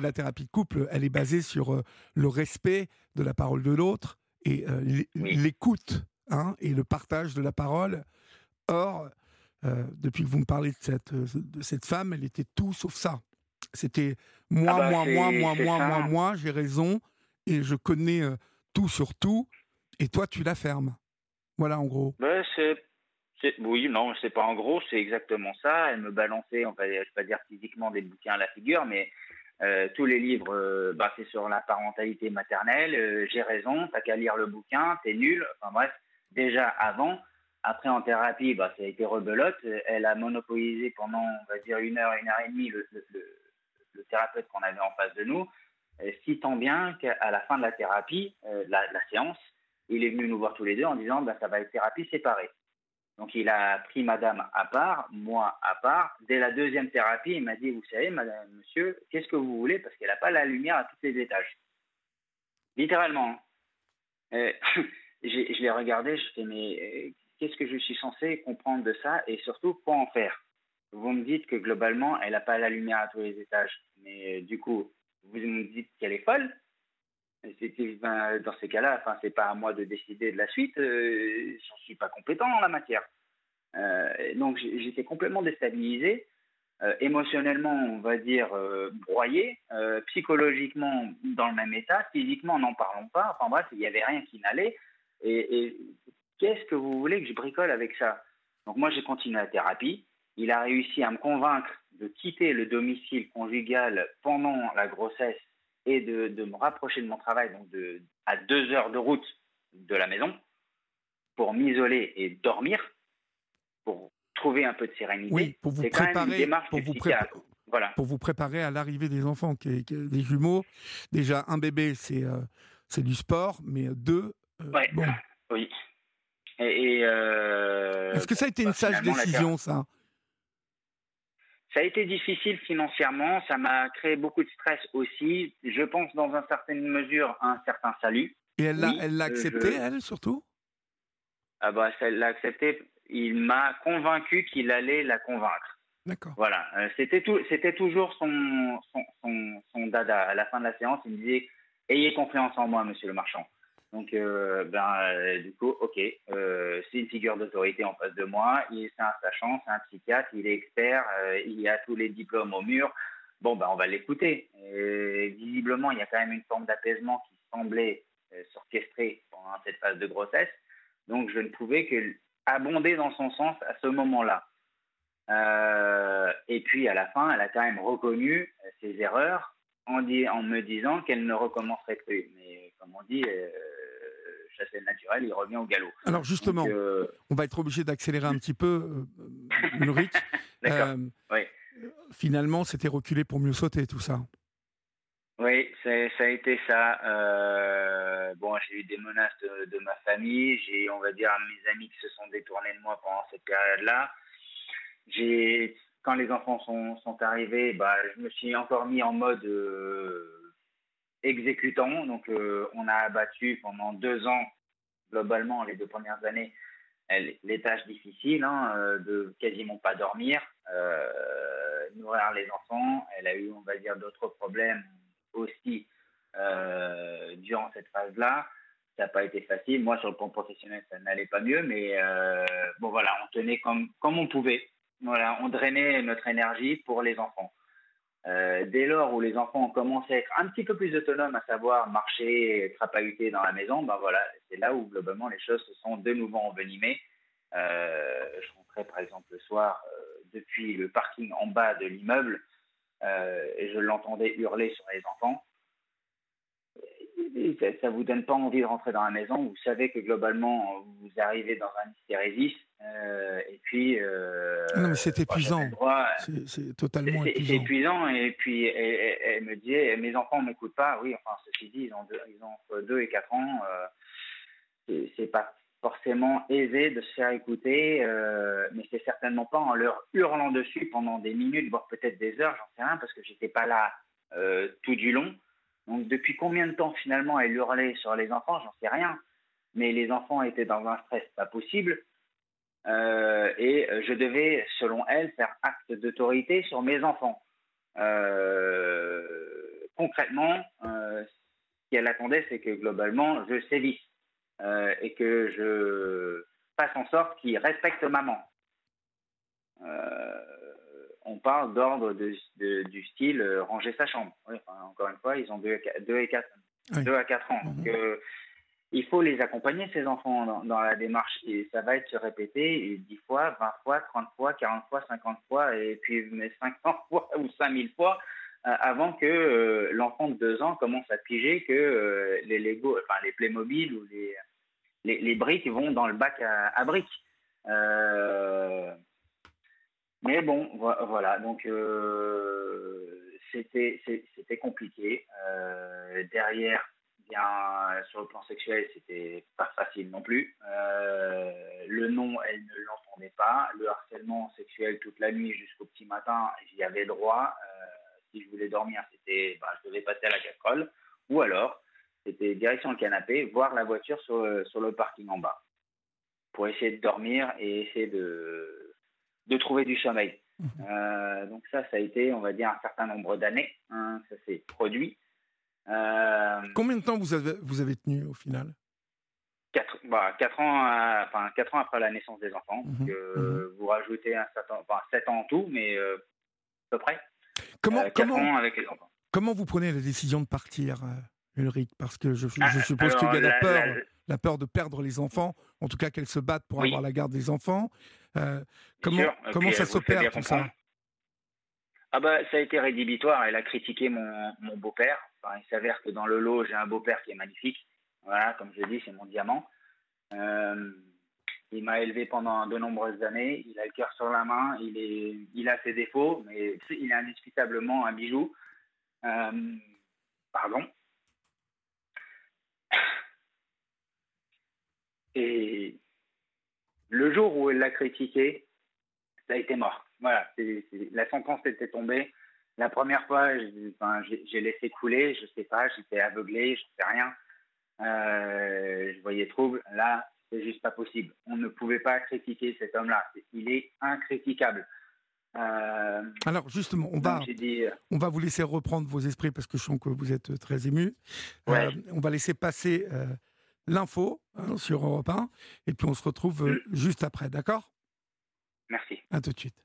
la, thérapie de couple, elle est basée sur le respect de la parole de l'autre et l'écoute hein, et le partage de la parole. Or, depuis que vous me parlez de cette, de cette femme, elle était tout sauf ça. C'était moi, ah bah, moi, moi, moi, moi, moi, moi, j'ai raison et je connais tout sur tout et toi, tu la fermes. Voilà, en gros. Ben, c'est, oui, non, c'est pas en gros, c'est exactement ça. Elle me balançait, on va, je vais pas dire physiquement des bouquins à la figure, mais euh, tous les livres euh, bah, c'est sur la parentalité maternelle. Euh, j'ai raison, t'as qu'à lire le bouquin, t'es nul. Enfin bref, déjà avant. Après, en thérapie, bah, ça a été rebelote. Elle a monopolisé pendant, on va dire, une heure, une heure et demie le, thérapeute qu'on avait en face de nous. si tant bien qu'à la fin de la thérapie, la, la, séance, il est venu nous voir tous les deux en disant bah, ça va être thérapie séparée. Donc il a pris madame à part, moi à part. Dès la deuxième thérapie, il m'a dit, vous savez, madame, monsieur, qu'est-ce que vous voulez? Parce qu'elle n'a pas la lumière à tous les étages. Littéralement. Euh, je l'ai regardé, je fais, mais euh, qu'est-ce que je suis censé comprendre de ça et surtout quoi en faire? Vous me dites que globalement, elle n'a pas la lumière à tous les étages. Mais euh, du coup, vous me dites qu'elle est folle ben, dans ces cas-là, enfin, c'est pas à moi de décider de la suite. Euh, J'en suis pas compétent en la matière. Euh, donc j'étais complètement déstabilisé, euh, émotionnellement, on va dire broyé, psychologiquement dans le même état, physiquement n'en parlons pas. Enfin bref, il n'y avait rien qui n'allait. Et qu'est-ce que vous voulez que je bricole avec ça? Donc moi j'ai continué la thérapie. Il a réussi à me convaincre de quitter le domicile conjugal pendant la grossesse et de, me rapprocher de mon travail, donc de, à deux heures de route de la maison, pour m'isoler et dormir, pour trouver un peu de sérénité. Oui, pour vous préparer, pour vous, voilà. pour vous préparer à l'arrivée des enfants, qui, des jumeaux. Déjà, un bébé, c'est euh, c'est du sport, mais deux, euh, bon. Oui. Et, euh, Est-ce que ça a été une bah, sage décision, ça ça a été difficile financièrement, ça m'a créé beaucoup de stress aussi. Je pense dans une certaine mesure un certain salut. Et elle l'a elle accepté, elle, surtout? Ah bah, elle l'a accepté. Il m'a convaincu qu'il allait la convaincre. D'accord. Voilà, euh, c'était tout, c'était toujours son son, son, son, dada. À la fin de la séance, il me disait Ayez confiance en moi, monsieur le marchand. Donc, euh, ben, euh, du coup, ok, euh, c'est une figure d'autorité en face de moi. C'est un sachant, c'est un psychiatre, il est expert, il a tous les diplômes au mur. Bon, ben, on va l'écouter. visiblement, il y a quand même une forme d'apaisement qui semblait s'orchestrer pendant cette phase de grossesse. Donc, je ne pouvais que abonder dans son sens à ce moment-là. et puis, à la fin, elle a quand même reconnu ses erreurs en, en me disant qu'elle ne recommencerait plus. Mais comme on dit, chasser le naturel, il revient au galop. Alors justement, euh, on va être obligé d'accélérer un petit peu, euh, Ulrich. D'accord. oui. Finalement, c'était reculé pour mieux sauter, tout ça. Oui, ça a été ça. Euh, bon, j'ai eu des menaces de, ma famille. J'ai, on va dire, mes amis qui se sont détournés de moi pendant cette période-là. J'ai, quand les enfants sont, sont arrivés, bah, je me suis encore mis en mode exécutant. Donc, euh, on a abattu pendant deux ans, globalement, les deux premières années, les tâches difficiles, hein, euh, de quasiment pas dormir, euh, nourrir les enfants. Elle a eu, on va dire, d'autres problèmes aussi durant cette phase-là. Ça n'a pas été facile. Moi, sur le plan professionnel, ça n'allait pas mieux, mais bon, voilà, on tenait comme, comme on pouvait. Voilà, on drainait notre énergie pour les enfants. Euh, dès lors où les enfants ont commencé à être un petit peu plus autonomes, à savoir marcher, trapahuter dans la maison, ben voilà, c'est là où globalement les choses se sont de nouveau envenimées. Euh, je rentrais par exemple le soir euh, depuis le parking en bas de l'immeuble et je l'entendais hurler sur les enfants ça, ne vous donne pas envie de rentrer dans la maison. Vous savez que globalement, vous arrivez dans un hystérésis. Euh, et puis. Euh, non, mais c'est épuisant. C'est totalement épuisant. C'est épuisant. Et puis, elle, me disait mes enfants ne m'écoutent pas. Oui, enfin, ceci dit, ils ont, deux, ils ont entre 2 et 4 ans. Euh, c'est pas forcément aisé de se faire écouter, euh, mais c'est certainement pas en leur hurlant dessus pendant des minutes, voire peut-être des heures, j'en sais rien, parce que j'étais pas là tout du long. Donc depuis combien de temps finalement elle hurlait sur les enfants, j'en sais rien. Mais les enfants étaient dans un stress pas possible. Euh, et je devais, selon elle, faire acte d'autorité sur mes enfants. Euh, concrètement, euh, ce qu'elle attendait, c'est que globalement, je sévisse et que je fasse en sorte qu'ils respectent maman. on parle d'ordre du style ranger sa chambre. encore une fois, ils ont 2 et 4, à 4 ans. Donc, mhm il faut les accompagner, ces enfants, dans, la démarche. Et ça va être se répéter 10 fois, 20 fois, 30 fois, 40 fois, 50 fois, et puis 500 fois ou 5000 fois, euh, avant que euh, l'enfant de 2 ans commence à piger que euh, les Lego, enfin les Playmobil ou les, les, briques vont dans le bac à, briques. mais bon, voilà, donc c'était compliqué. derrière, bien euh, sur le plan sexuel, c'était pas facile non plus. Euh, le nom, elle ne l'entendait pas. Le harcèlement sexuel toute la nuit jusqu'au petit matin, j'y avais droit. Euh, si je voulais dormir, c'était, bah, je devais passer à la casserole. Ou alors, c'était direction le canapé, voir la voiture sur, sur le parking en bas, pour essayer de dormir et essayer de, de trouver du sommeil. Mmh. donc ça, ça a été, on va dire, un certain nombre d'années. Hein, ça s'est produit. Euh, Combien de temps vous avez, vous avez tenu au final? Quatre, bah, quatre ans, euh, enfin, quatre ans après la naissance des enfants. Mhm, mhm. Vous rajoutez un certain, enfin, 7 ans en tout, mais euh, à peu près. Comment, comment, avec les enfants. Comment vous prenez la décision de partir, Ulrich? Parce que je, je ah, suppose qu'il y a la, peur, la, peur de perdre les enfants, en tout cas qu'elles se battent pour avoir la garde des enfants. comment comment ça s'opère tout ça? ah bah, ça a été rédhibitoire. Elle a critiqué mon, mon beau-père. Il s'avère que dans le lot, j'ai un beau-père qui est magnifique. Voilà, comme je dis, c'est mon diamant. Euh, il m'a élevé pendant de nombreuses années. Il a le cœur sur la main. Il, est, il a ses défauts, mais il est indiscutablement un bijou. Euh, pardon. Et le jour où elle l'a critiqué, ça a été mort. Voilà, la sentence était tombée. La première fois, j'ai laissé couler, je sais pas, j'étais aveuglé, je sais rien. Euh, je voyais trouble. Là, c'est juste pas possible. On ne pouvait pas critiquer cet homme-là. Il est incritiquable. Euh, Alors justement, on va, euh, on va vous laisser reprendre vos esprits parce que je sens que vous êtes très ému. on va laisser passer l'info hein, sur Europe 1 et puis on se retrouve mm. juste après, d'accord? Merci. À tout de suite.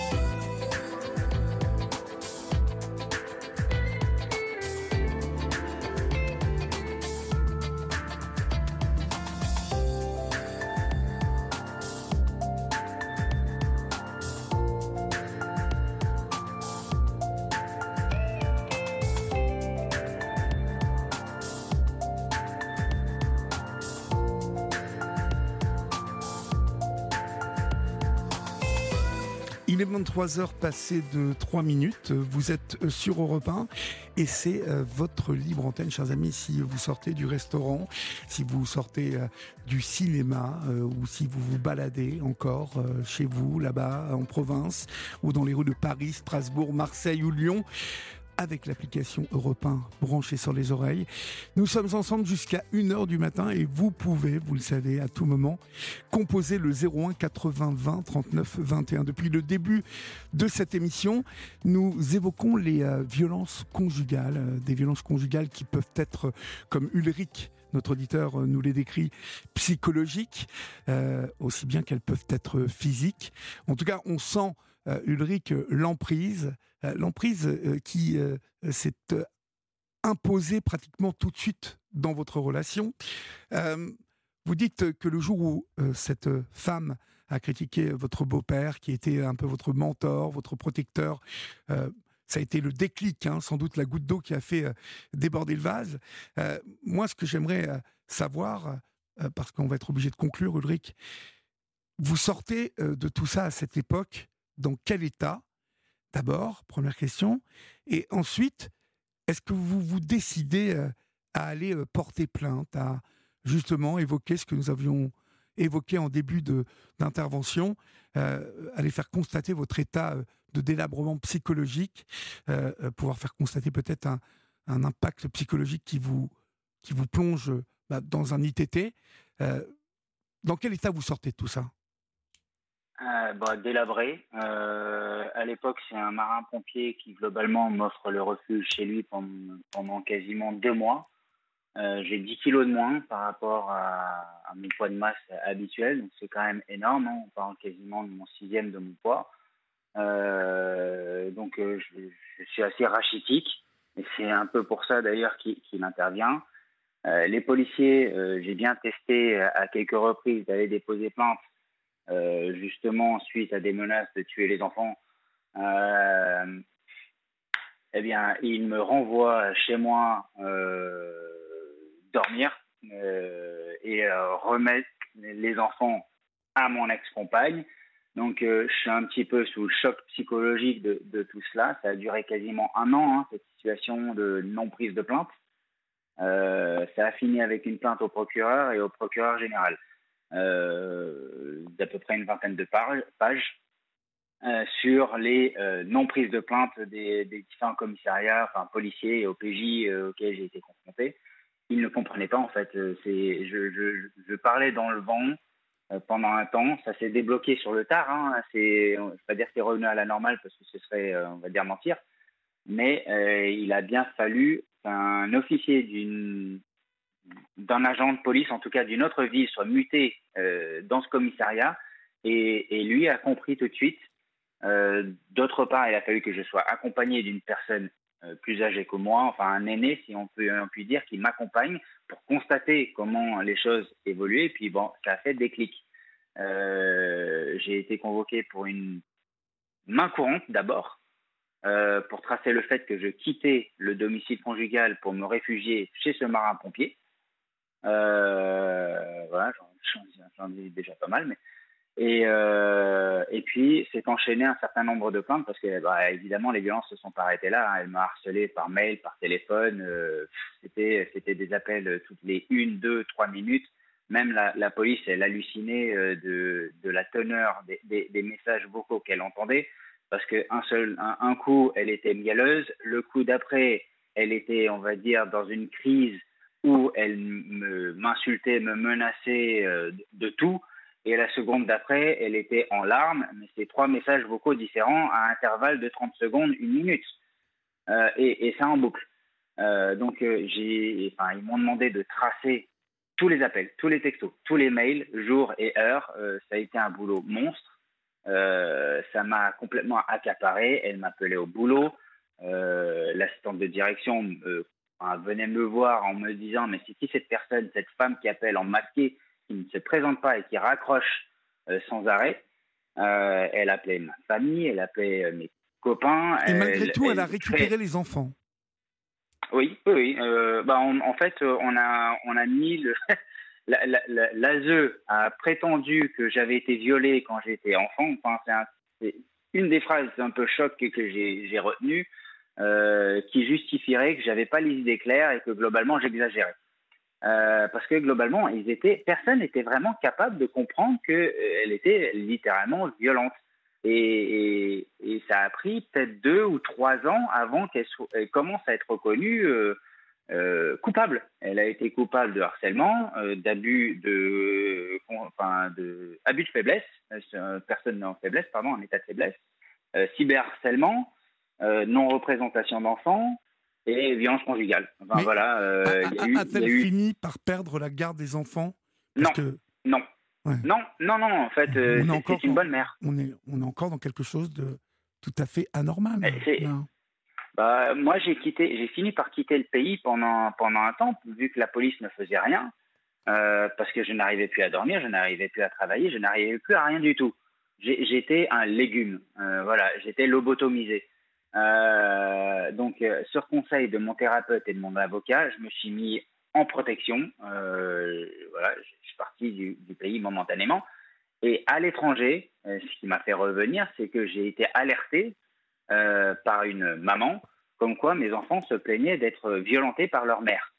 Il est 23 heures passées de 3 minutes. Vous êtes euh, sur Europe 1 et c'est euh, votre libre antenne, chers amis. Si vous sortez du restaurant, si vous sortez euh, du cinéma ou si vous vous baladez encore chez vous, là-bas, en province ou dans les rues de Paris, Strasbourg, Marseille ou Lyon, avec l'application Europe 1 branchée sur les oreilles. Nous sommes ensemble jusqu'à 1h du matin et vous pouvez, vous le savez, à tout moment, composer le 01 80 20 39 21. Depuis le début de cette émission, nous évoquons les euh, violences conjugales, euh, des violences conjugales qui peuvent être, comme Ulrich, notre auditeur euh, nous les décrit, psychologiques, aussi bien qu'elles peuvent être physiques. En tout cas, on sent, Ulrich, l'emprise euh, l'emprise euh, qui euh, s'est imposée pratiquement tout de suite dans votre relation. vous dites que le jour où cette femme a critiqué votre beau-père, qui était un peu votre mentor, votre protecteur, ça a été le déclic, hein, sans doute la goutte d'eau qui a fait déborder le vase. moi, ce que j'aimerais savoir, parce qu'on va être obligé de conclure, Ulrich, vous sortez de tout ça à cette époque, dans quel état? D'abord, première question. Et ensuite, est-ce que vous vous décidez euh, à aller euh, porter plainte, à justement évoquer ce que nous avions évoqué en début d'intervention, aller faire constater votre état de délabrement psychologique, pouvoir faire constater peut-être un, impact psychologique qui vous, qui vous plonge bah, dans un ITT. dans quel état vous sortez de tout ça? Euh, bah, délabré. Euh, à l'époque, c'est un marin-pompier qui globalement m'offre le refuge chez lui pendant, quasiment deux mois. Euh, j'ai 10 kilos de moins par rapport à, mon poids de masse habituel, donc c'est quand même énorme. Hein. On parle quasiment de mon sixième de mon poids. donc je, suis assez rachitique, et c'est un peu pour ça d'ailleurs qu'il intervient. les policiers, j'ai bien testé à quelques reprises d'aller déposer plainte euh, justement suite à des menaces de tuer les enfants, euh, eh bien, il me renvoie chez moi euh, dormir et remettre les enfants à mon ex-compagne. Donc, je suis un petit peu sous le choc psychologique de, tout cela. Ça a duré quasiment un an, hein, cette situation de non-prise de plainte. ça a fini avec une plainte au procureur et au procureur général. Euh, d'à peu près une vingtaine de pages euh, sur les euh, non-prises de plainte des, différents commissariats, enfin policiers et OPJ auxquels j'ai été confronté. Ils ne comprenaient pas en fait. Je, parlais dans le vent pendant un temps. Ça s'est débloqué sur le tard. Hein. C'est, je ne vais pas dire que c'est revenu à la normale parce que ce serait, on va dire, mentir. Mais il a bien fallu qu'un officier d'une d'un agent de police, en tout cas d'une autre ville, soit muté euh, dans ce commissariat. Et, lui a compris tout de suite. Euh, d'autre part, il a fallu que je sois accompagné d'une personne euh, plus âgée que moi, enfin un aîné, si on peut, on peut dire, qui m'accompagne pour constater comment les choses évoluaient. Et puis bon, ça a fait déclic. J'ai été convoqué pour une main courante d'abord, pour tracer le fait que je quittais le domicile conjugal pour me réfugier chez ce marin-pompier. Euh, voilà, j'en ai déjà pas mal, mais et, euh, et puis, c'est enchaîné un certain nombre de plaintes parce que, bah, évidemment, les violences se sont pas arrêtées là. Hein. Elle m'a harcelé par mail, par téléphone. Euh, c'était, c'était des appels toutes les une, deux, trois minutes. Même la, la police, elle hallucinait de, de la teneur des, des, des messages vocaux qu'elle entendait parce qu'un seul, un, coup, elle était mielleuse. Le coup d'après, elle était, on va dire, dans une crise où elle m'insultait, me, menaçait euh, de tout. Et la seconde d'après, elle était en larmes, mais c'est trois messages vocaux différents à intervalles de 30 secondes, une minute. Euh, et, et, ça en boucle. Euh, donc, euh, ils m'ont demandé de tracer tous les appels, tous les textos, tous les mails, jour et heure. Euh, ça a été un boulot monstre. ça m'a complètement accaparé. Elle m'appelait au boulot. L'assistante de direction venait me voir en me disant mais qui cette personne, cette femme qui appelle en masqué, qui ne se présente pas et qui raccroche euh, sans arrêt. Euh, elle appelait ma famille, elle appelait euh, mes copains. Et malgré tout, elle, a récupéré les enfants. Oui, oui. bah en fait, on a, on a mis le. L'ASE a prétendu que j'avais été violée quand j'étais enfant. Enfin, c'est une des phrases un peu choc que, que j'ai retenues. Euh, qui justifierait que j'avais pas les idées claires et que globalement j'exagérais. Euh, parce que globalement, ils étaient, personne n'était vraiment capable de comprendre qu'elle euh, était littéralement violente. Et, ça a pris peut-être deux ou trois ans avant qu'elle commence à être reconnue coupable. Elle a été coupable de harcèlement, d'abus de, abus de faiblesse, personne en faiblesse, pardon, en état de faiblesse, cyberharcèlement, non-représentation d'enfants et violence conjugale. Enfin, voilà, euh, a-t-elle fini par perdre la garde des enfants? Non, non. Non, non, non, en fait, euh, c'est une bonne mère. On est, on est encore dans quelque chose de tout à fait anormal. Bah, moi, j'ai quitté, j'ai fini par quitter le pays pendant, pendant un temps, vu que la police ne faisait rien, parce que je n'arrivais plus à dormir, je n'arrivais plus à travailler, je n'arrivais plus à rien du tout. J'étais un légume, voilà, j'étais lobotomisé. Euh, donc, euh, sur conseil de mon thérapeute et de mon avocat, je me suis mis en protection. Euh, voilà, je suis parti du, pays momentanément. Et à l'étranger, ce qui m'a fait revenir, c'est que j'ai été alerté par une maman, comme quoi mes enfants se plaignaient d'être violentés par leur mère.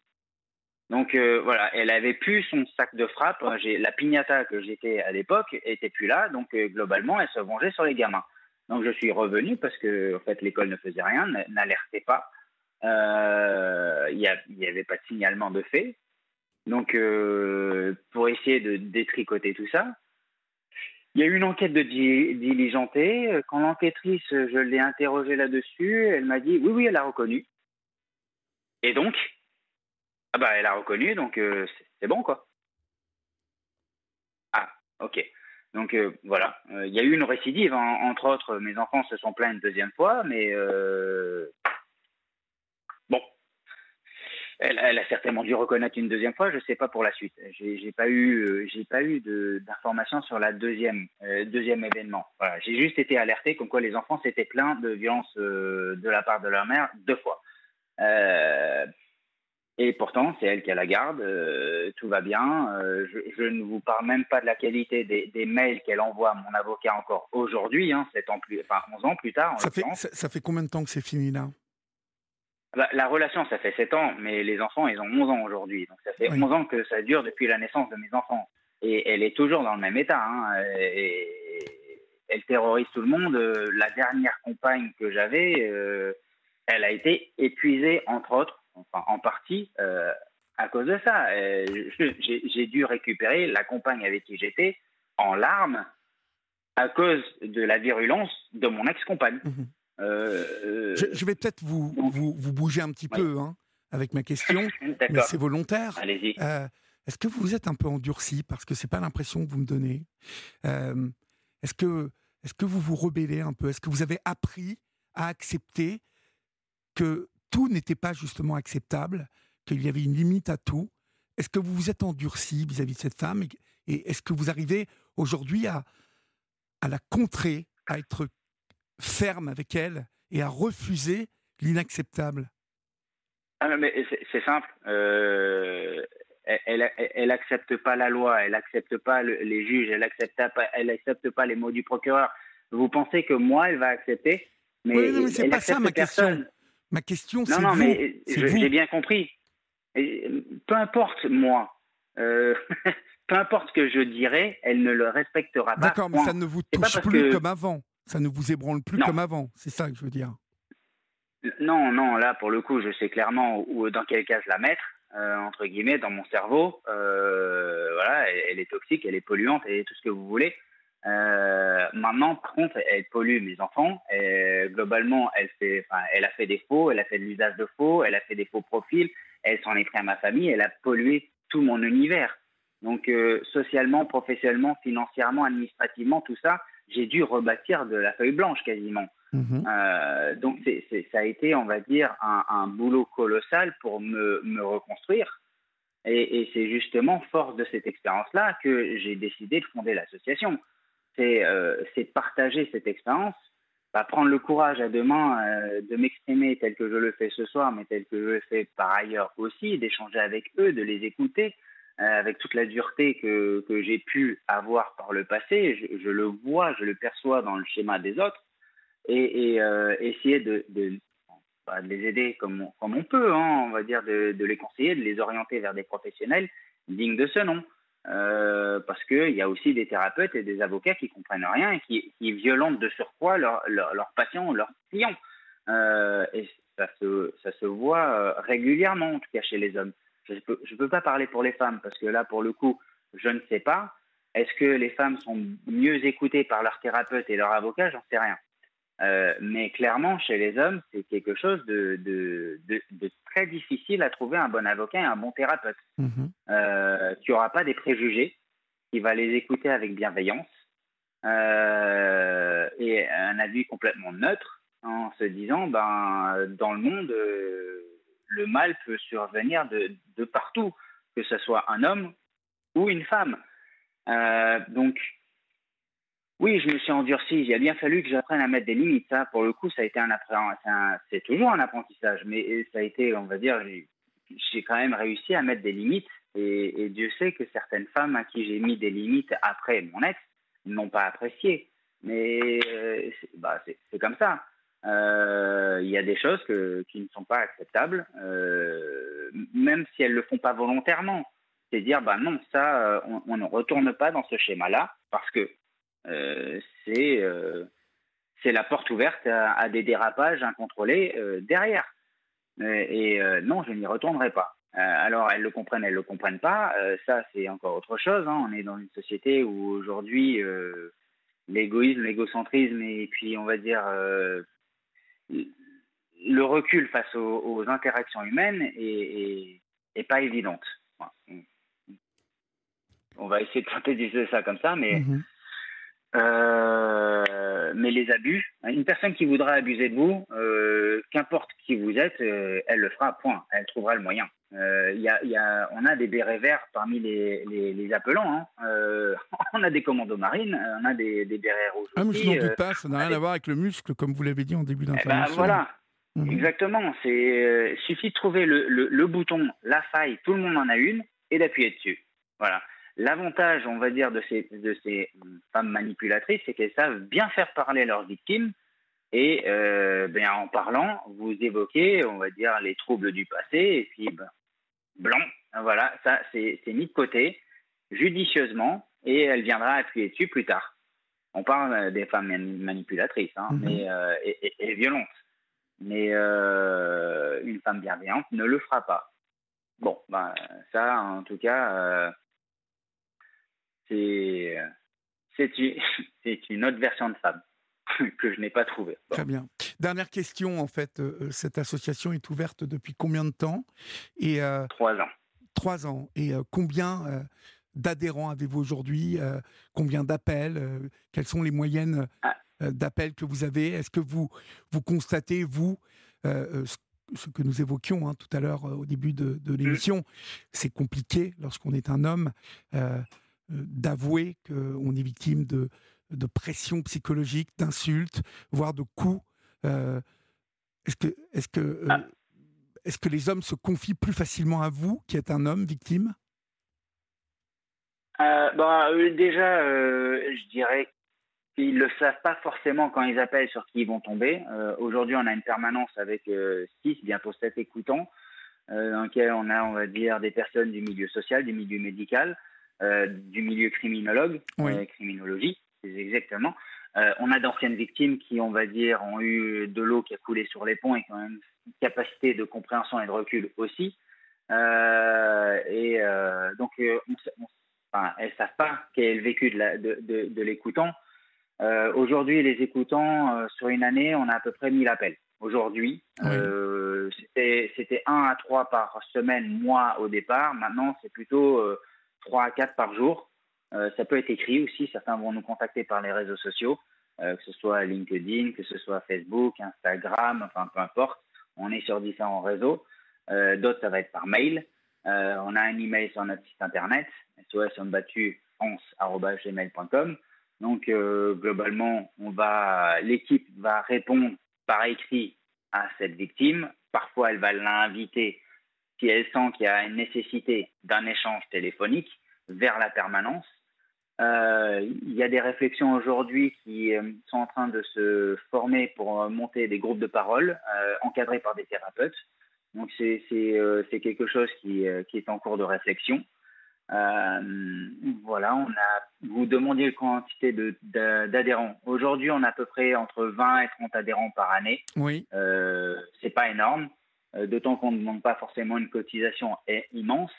Donc voilà, elle avait plus son sac de frappe. La piñata que j'étais à l'époque était plus là, donc globalement, elle se vengeait sur les gamins. Donc je suis revenu parce que en fait l'école ne faisait rien, n'alertait pas. Il n'y avait pas de signalement de fait. Donc pour essayer de détricoter tout ça, il y a eu une enquête de diligentée. Quand l'enquêtrice, je l'ai interrogée là-dessus, elle m'a dit oui, oui, elle a reconnu. Et donc, ah bah, elle a reconnu, donc euh, c'est bon, quoi. Ah, ok. Donc euh, voilà, euh, il y a eu une récidive. Hein. Entre autres, mes enfants se sont plaints une deuxième fois, mais elle, a certainement dû reconnaître une deuxième fois. Je ne sais pas pour la suite. J'ai pas eu, euh, j'ai pas eu d'informations sur la deuxième, euh, deuxième événement. J'ai juste été alerté comme quoi les enfants s'étaient plaints de violence euh, de la part de leur mère deux fois. Et pourtant, c'est elle qui a la garde. tout va bien. Je, ne vous parle même pas de la qualité des, mails qu'elle envoie à mon avocat encore aujourd'hui, hein, ans plus, enfin 11 ans plus tard. ça, fait, ça fait combien de temps que c'est fini là? Bah, la relation, ça fait 7 ans, mais les enfants, ils ont 11 ans aujourd'hui. Donc ça fait 11 ans que ça dure depuis la naissance de mes enfants. Et elle est toujours dans le même état. Hein. Et, elle terrorise tout le monde. La dernière compagne que j'avais, euh, elle a été épuisée, entre autres, enfin en partie, euh, à cause de ça. J'ai dû récupérer la compagne avec qui j'étais en larmes à cause de la virulence de mon ex-compagne. Mhm. Euh, je, vais peut-être vous, vous, vous, bouger un petit peu hein, avec ma question, mais c'est volontaire. Allez-y. Euh, est-ce que vous êtes un peu endurci parce que c'est pas l'impression que vous me donnez? Euh, Est-ce que est-ce que vous vous rebellez un peu? Est-ce que vous avez appris à accepter que tout n'était pas justement acceptable, qu'il y avait une limite à tout Est-ce que vous vous êtes endurci vis-à-vis de cette femme et est-ce que vous arrivez aujourd'hui à, à la contrer, à être ferme avec elle et à refuser l'inacceptable? Ah mais c'est simple. Euh, elle, elle, accepte pas la loi, elle accepte pas les juges, elle accepte pas, elle accepte pas les mots du procureur. Vous pensez que moi, elle va accepter? Mais, oui, mais c'est pas ça ma question. Ma question, c'est non, non, mais j'ai bien compris. peu importe moi, euh, peu importe ce que je dirais, elle ne le respectera pas. D'accord, mais ça ne vous touche plus comme avant. Ça ne vous ébranle plus comme avant, c'est ça que je veux dire. Non, non, là pour le coup, je sais clairement où, dans quelle case la mettre, euh, entre guillemets, dans mon cerveau. Euh, voilà, elle, est toxique, elle est polluante, et tout ce que vous voulez. Euh, maintenant, par contre, elle pollue mes enfants. Et, globalement, elle, fait, elle a fait des faux, elle a fait de l'usage de faux, elle a fait des faux profils, elle s'en est pris à ma famille, elle a pollué tout mon univers. Donc, socialement, professionnellement, financièrement, administrativement, tout ça, j'ai dû rebâtir de la feuille blanche quasiment. Mhm. Euh, donc ça a été, on va dire, un, boulot colossal pour me, me reconstruire. Et, c'est justement force de cette expérience-là que j'ai décidé de fonder l'association. C'est euh, partager cette expérience, pas prendre le courage à deux mains euh, de m'exprimer tel que je le fais ce soir, mais tel que je le fais par ailleurs aussi, d'échanger avec eux, de les écouter, euh, avec toute la dureté que, que j'ai pu avoir par le passé, je, le vois, je le perçois dans le schéma des autres, et, euh, essayer de, de, bah, de, les aider comme on, comme on peut, hein, on va dire, de, de, les conseiller, de les orienter vers des professionnels dignes de ce nom. Euh, parce qu'il y a aussi des thérapeutes et des avocats qui comprennent rien et qui, qui violentent de surcroît leurs leur, leur patients, leurs clients. et ça se, ça se voit régulièrement, en tout cas chez les hommes. Je ne peux, peux pas parler pour les femmes parce que là, pour le coup, je ne sais pas. Est-ce que les femmes sont mieux écoutées par leur thérapeute et leur avocat J'en sais rien. Euh, mais clairement, chez les hommes, c'est quelque chose de, de, de, très difficile à trouver un bon avocat et un bon thérapeute mhm. euh, qui n'aura pas des préjugés, qui va les écouter avec bienveillance euh, et un avis complètement neutre en se disant, ben, dans le monde, le mal peut survenir de, partout, que ce soit un homme ou une femme. Euh, donc, oui, je me suis endurci. Il a bien fallu que j'apprenne à mettre des limites. Ça, pour le coup, ça a été un c'est toujours un apprentissage, mais ça a été, on va dire, j'ai quand même réussi à mettre des limites. Et, Dieu sait que certaines femmes à qui j'ai mis des limites après mon ex n'ont pas apprécié. Mais euh, bah, c'est comme ça. il y a des choses qui ne sont pas acceptables, même si elles ne le font pas volontairement. C'est dire, bah non, ça, on, ne retourne pas dans ce schéma-là parce que c'est c'est la porte ouverte à, des dérapages incontrôlés derrière. et non, je n'y retournerai pas. Euh, alors, elles le comprennent, elles ne le comprennent pas. Euh, ça, c'est encore autre chose. Hein. On est dans une société où aujourd'hui, euh, l'égoïsme, l'égocentrisme et puis, on va dire, le recul face aux, interactions humaines est, pas évidente. On va essayer de synthétiser ça comme ça, mais mm-hmm. Euh, mais les abus, une personne qui voudra abuser de vous, euh, qu'importe qui vous êtes, euh, elle le fera, point. Elle trouvera le moyen. Y a, y a, on a des bérets verts parmi les, les, les appelants. Hein. on a des commandos marines, on a des, des bérets rouges. Ah, mais je n'en doute pas, ça n'a rien à voir avec le muscle, comme vous l'avez dit en début eh ben, d'intervention. voilà, mhm. exactement. C'est suffit de trouver le, le, le bouton, la faille, tout le monde en a une, et d'appuyer dessus. Voilà. L'avantage, on va dire, de ces, de ces femmes manipulatrices, c'est qu'elles savent bien faire parler leurs victimes. Et euh, ben, en parlant, vous évoquez, on va dire, les troubles du passé, et puis ben, blanc, voilà, ça c'est mis de côté judicieusement, et elle viendra appuyer dessus plus tard. On parle euh, des femmes manipulatrices, hein, mhm. mais, euh, et, violentes. Mais une femme bienveillante ne le fera pas. Bon, ben, ça, en tout cas, c'est une autre version de femme que je n'ai pas trouvée. Très bien. Dernière question, en fait, euh, euh, cette association est ouverte depuis combien de temps? Et euh, Trois ans. Trois ans. Et combien d'adhérents avez-vous aujourd'hui? Combien d'appels? Quelles sont les moyennes ah. d'appels que vous avez? Est-ce que vous, vous constatez, vous, ce que nous évoquions hein, tout à l'heure au début de, de mmh. l'émission, c'est compliqué lorsqu'on est un homme d'avouer qu'on est victime de, de pression psychologique, d'insultes, voire de coups. Euh, est-ce que, est que, euh, ah. est que les hommes se confient plus facilement à vous, qui êtes un homme victime? Euh, bah, Déjà, je dirais qu'ils ne le savent pas forcément quand ils appellent sur qui ils vont tomber. Aujourd'hui, on a une permanence avec 6, bientôt 7 écoutants, dans lequel on a, on va dire, des personnes du milieu social, du milieu médical, euh, du milieu criminologue, euh, criminologie, exactement. Euh, on a d'anciennes victimes qui, on va dire, ont eu de l'eau qui a coulé sur les ponts et qui ont une capacité de compréhension et de recul aussi. et donc, enfin, elles ne savent pas quel est le vécu de, de, l'écoutant. Aujourd'hui, les écoutants, sur une année, on a à peu près 1000 appels. Aujourd'hui, c'était 1 à 3 par semaine, mois au départ. Maintenant, c'est plutôt 3 à 4 par jour. Euh, ça peut être écrit aussi. Certains vont nous contacter par les réseaux sociaux, euh, que ce soit LinkedIn, que ce soit Facebook, Instagram, enfin peu importe. On est sur différents réseaux. Euh, d'autres, ça va être par mail. on a un email sur notre site internet, france.gmail.com. Donc, globalement, l'équipe va répondre par écrit à cette victime. Parfois, elle va l'inviter si elle sent qu'il y a une nécessité d'un échange téléphonique vers la permanence. Euh, il y a des réflexions aujourd'hui qui euh, sont en train de se former pour euh, monter des groupes de parole encadrés par des thérapeutes. Donc c'est quelque chose qui, qui, est en cours de réflexion. voilà, on a, vous demandiez la quantité d'adhérents. Aujourd'hui, on a à peu près entre 20 et 30 adhérents par année. Oui. c'est pas énorme. Euh, d'autant qu'on ne demande pas forcément une cotisation immense.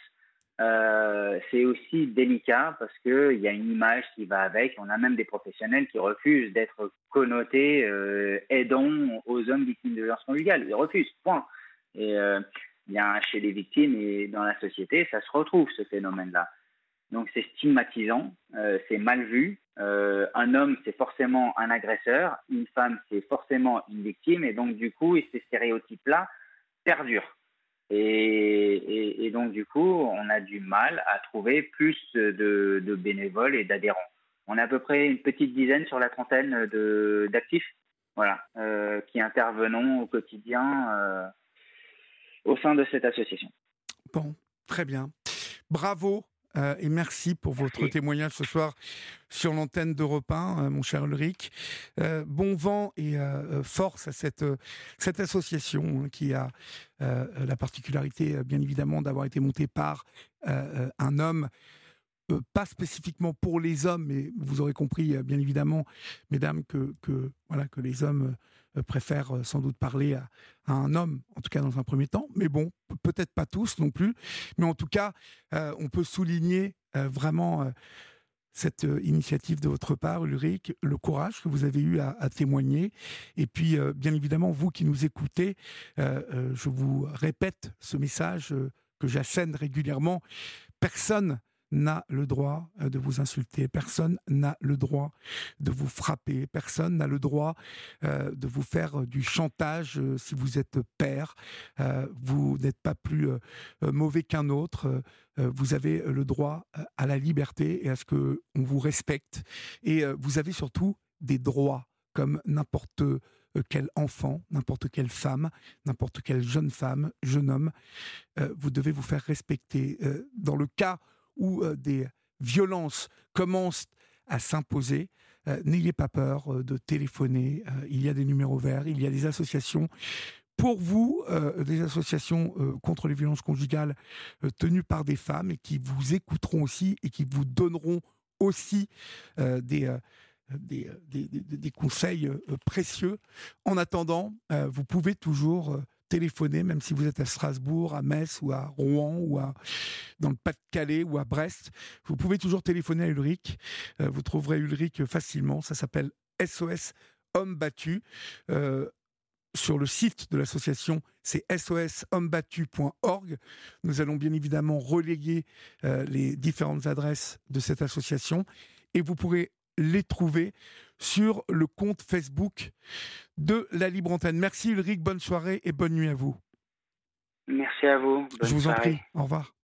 Euh, c'est aussi délicat parce qu'il y a une image qui va avec. On a même des professionnels qui refusent d'être connotés euh, aidants aux hommes victimes de violence conjugale. Ils refusent, point. Et euh, bien chez les victimes et dans la société, ça se retrouve ce phénomène-là. Donc c'est stigmatisant, c'est mal vu. un homme, c'est forcément un agresseur. Une femme, c'est forcément une victime. Et donc du coup, ces stéréotypes-là perdure. Et, donc, du coup, on a du mal à trouver plus de, bénévoles et d'adhérents. On a à peu près une petite dizaine sur la trentaine d'actifs euh, qui intervenons au quotidien euh, au sein de cette association. Bon, très bien. Bravo euh, et merci pour votre témoignage ce soir sur l'antenne d'Europe 1, mon cher Ulrich. bon vent et force à cette, cette association hein, qui a la particularité, bien évidemment, d'avoir été montée par un homme pas spécifiquement pour les hommes, mais vous aurez compris, bien évidemment, mesdames, que, que, voilà, que les hommes euh, préfèrent euh, sans doute parler à, un homme, en tout cas dans un premier temps. Mais bon, peut-être pas tous non plus. Mais en tout cas, euh, on peut souligner vraiment cette initiative de votre part, Ulrich, le courage que vous avez eu à, témoigner. Et puis, bien évidemment, vous qui nous écoutez, je vous répète ce message que j'assène régulièrement. Personne n'a le droit euh, de vous insulter, personne n'a le droit de vous frapper, personne n'a le droit euh, de vous faire euh, du chantage si vous êtes père, vous n'êtes pas plus mauvais qu'un autre, vous avez le droit à la liberté et à ce que on vous respecte. Et vous avez surtout des droits comme n'importe quel enfant, n'importe quelle femme, n'importe quelle jeune femme, jeune homme, vous devez vous faire respecter. dans le cas où euh, des violences commencent à s'imposer, euh, n'ayez pas peur euh, de téléphoner. il y a des numéros verts, il y a des associations. Pour vous, des associations contre les violences conjugales tenues par des femmes et qui vous écouteront aussi et qui vous donneront aussi des, des, des, conseils précieux. En attendant, vous pouvez toujours téléphoner, même si vous êtes à Strasbourg, à Metz ou à Rouen ou à, dans le Pas-de-Calais ou à Brest. Vous pouvez toujours téléphoner à Ulrich. Euh, vous trouverez Ulrich facilement. Ça s'appelle SOS Hommes Battus. Euh, sur le site de l'association, c'est soshommebattu.org. Nous allons bien évidemment relayer euh, les différentes adresses de cette association et vous pourrez les trouver sur le compte Facebook de la Libre Antenne. Merci Ulrich, bonne soirée et bonne nuit à vous. Merci à vous. Je vous en prie. Au revoir.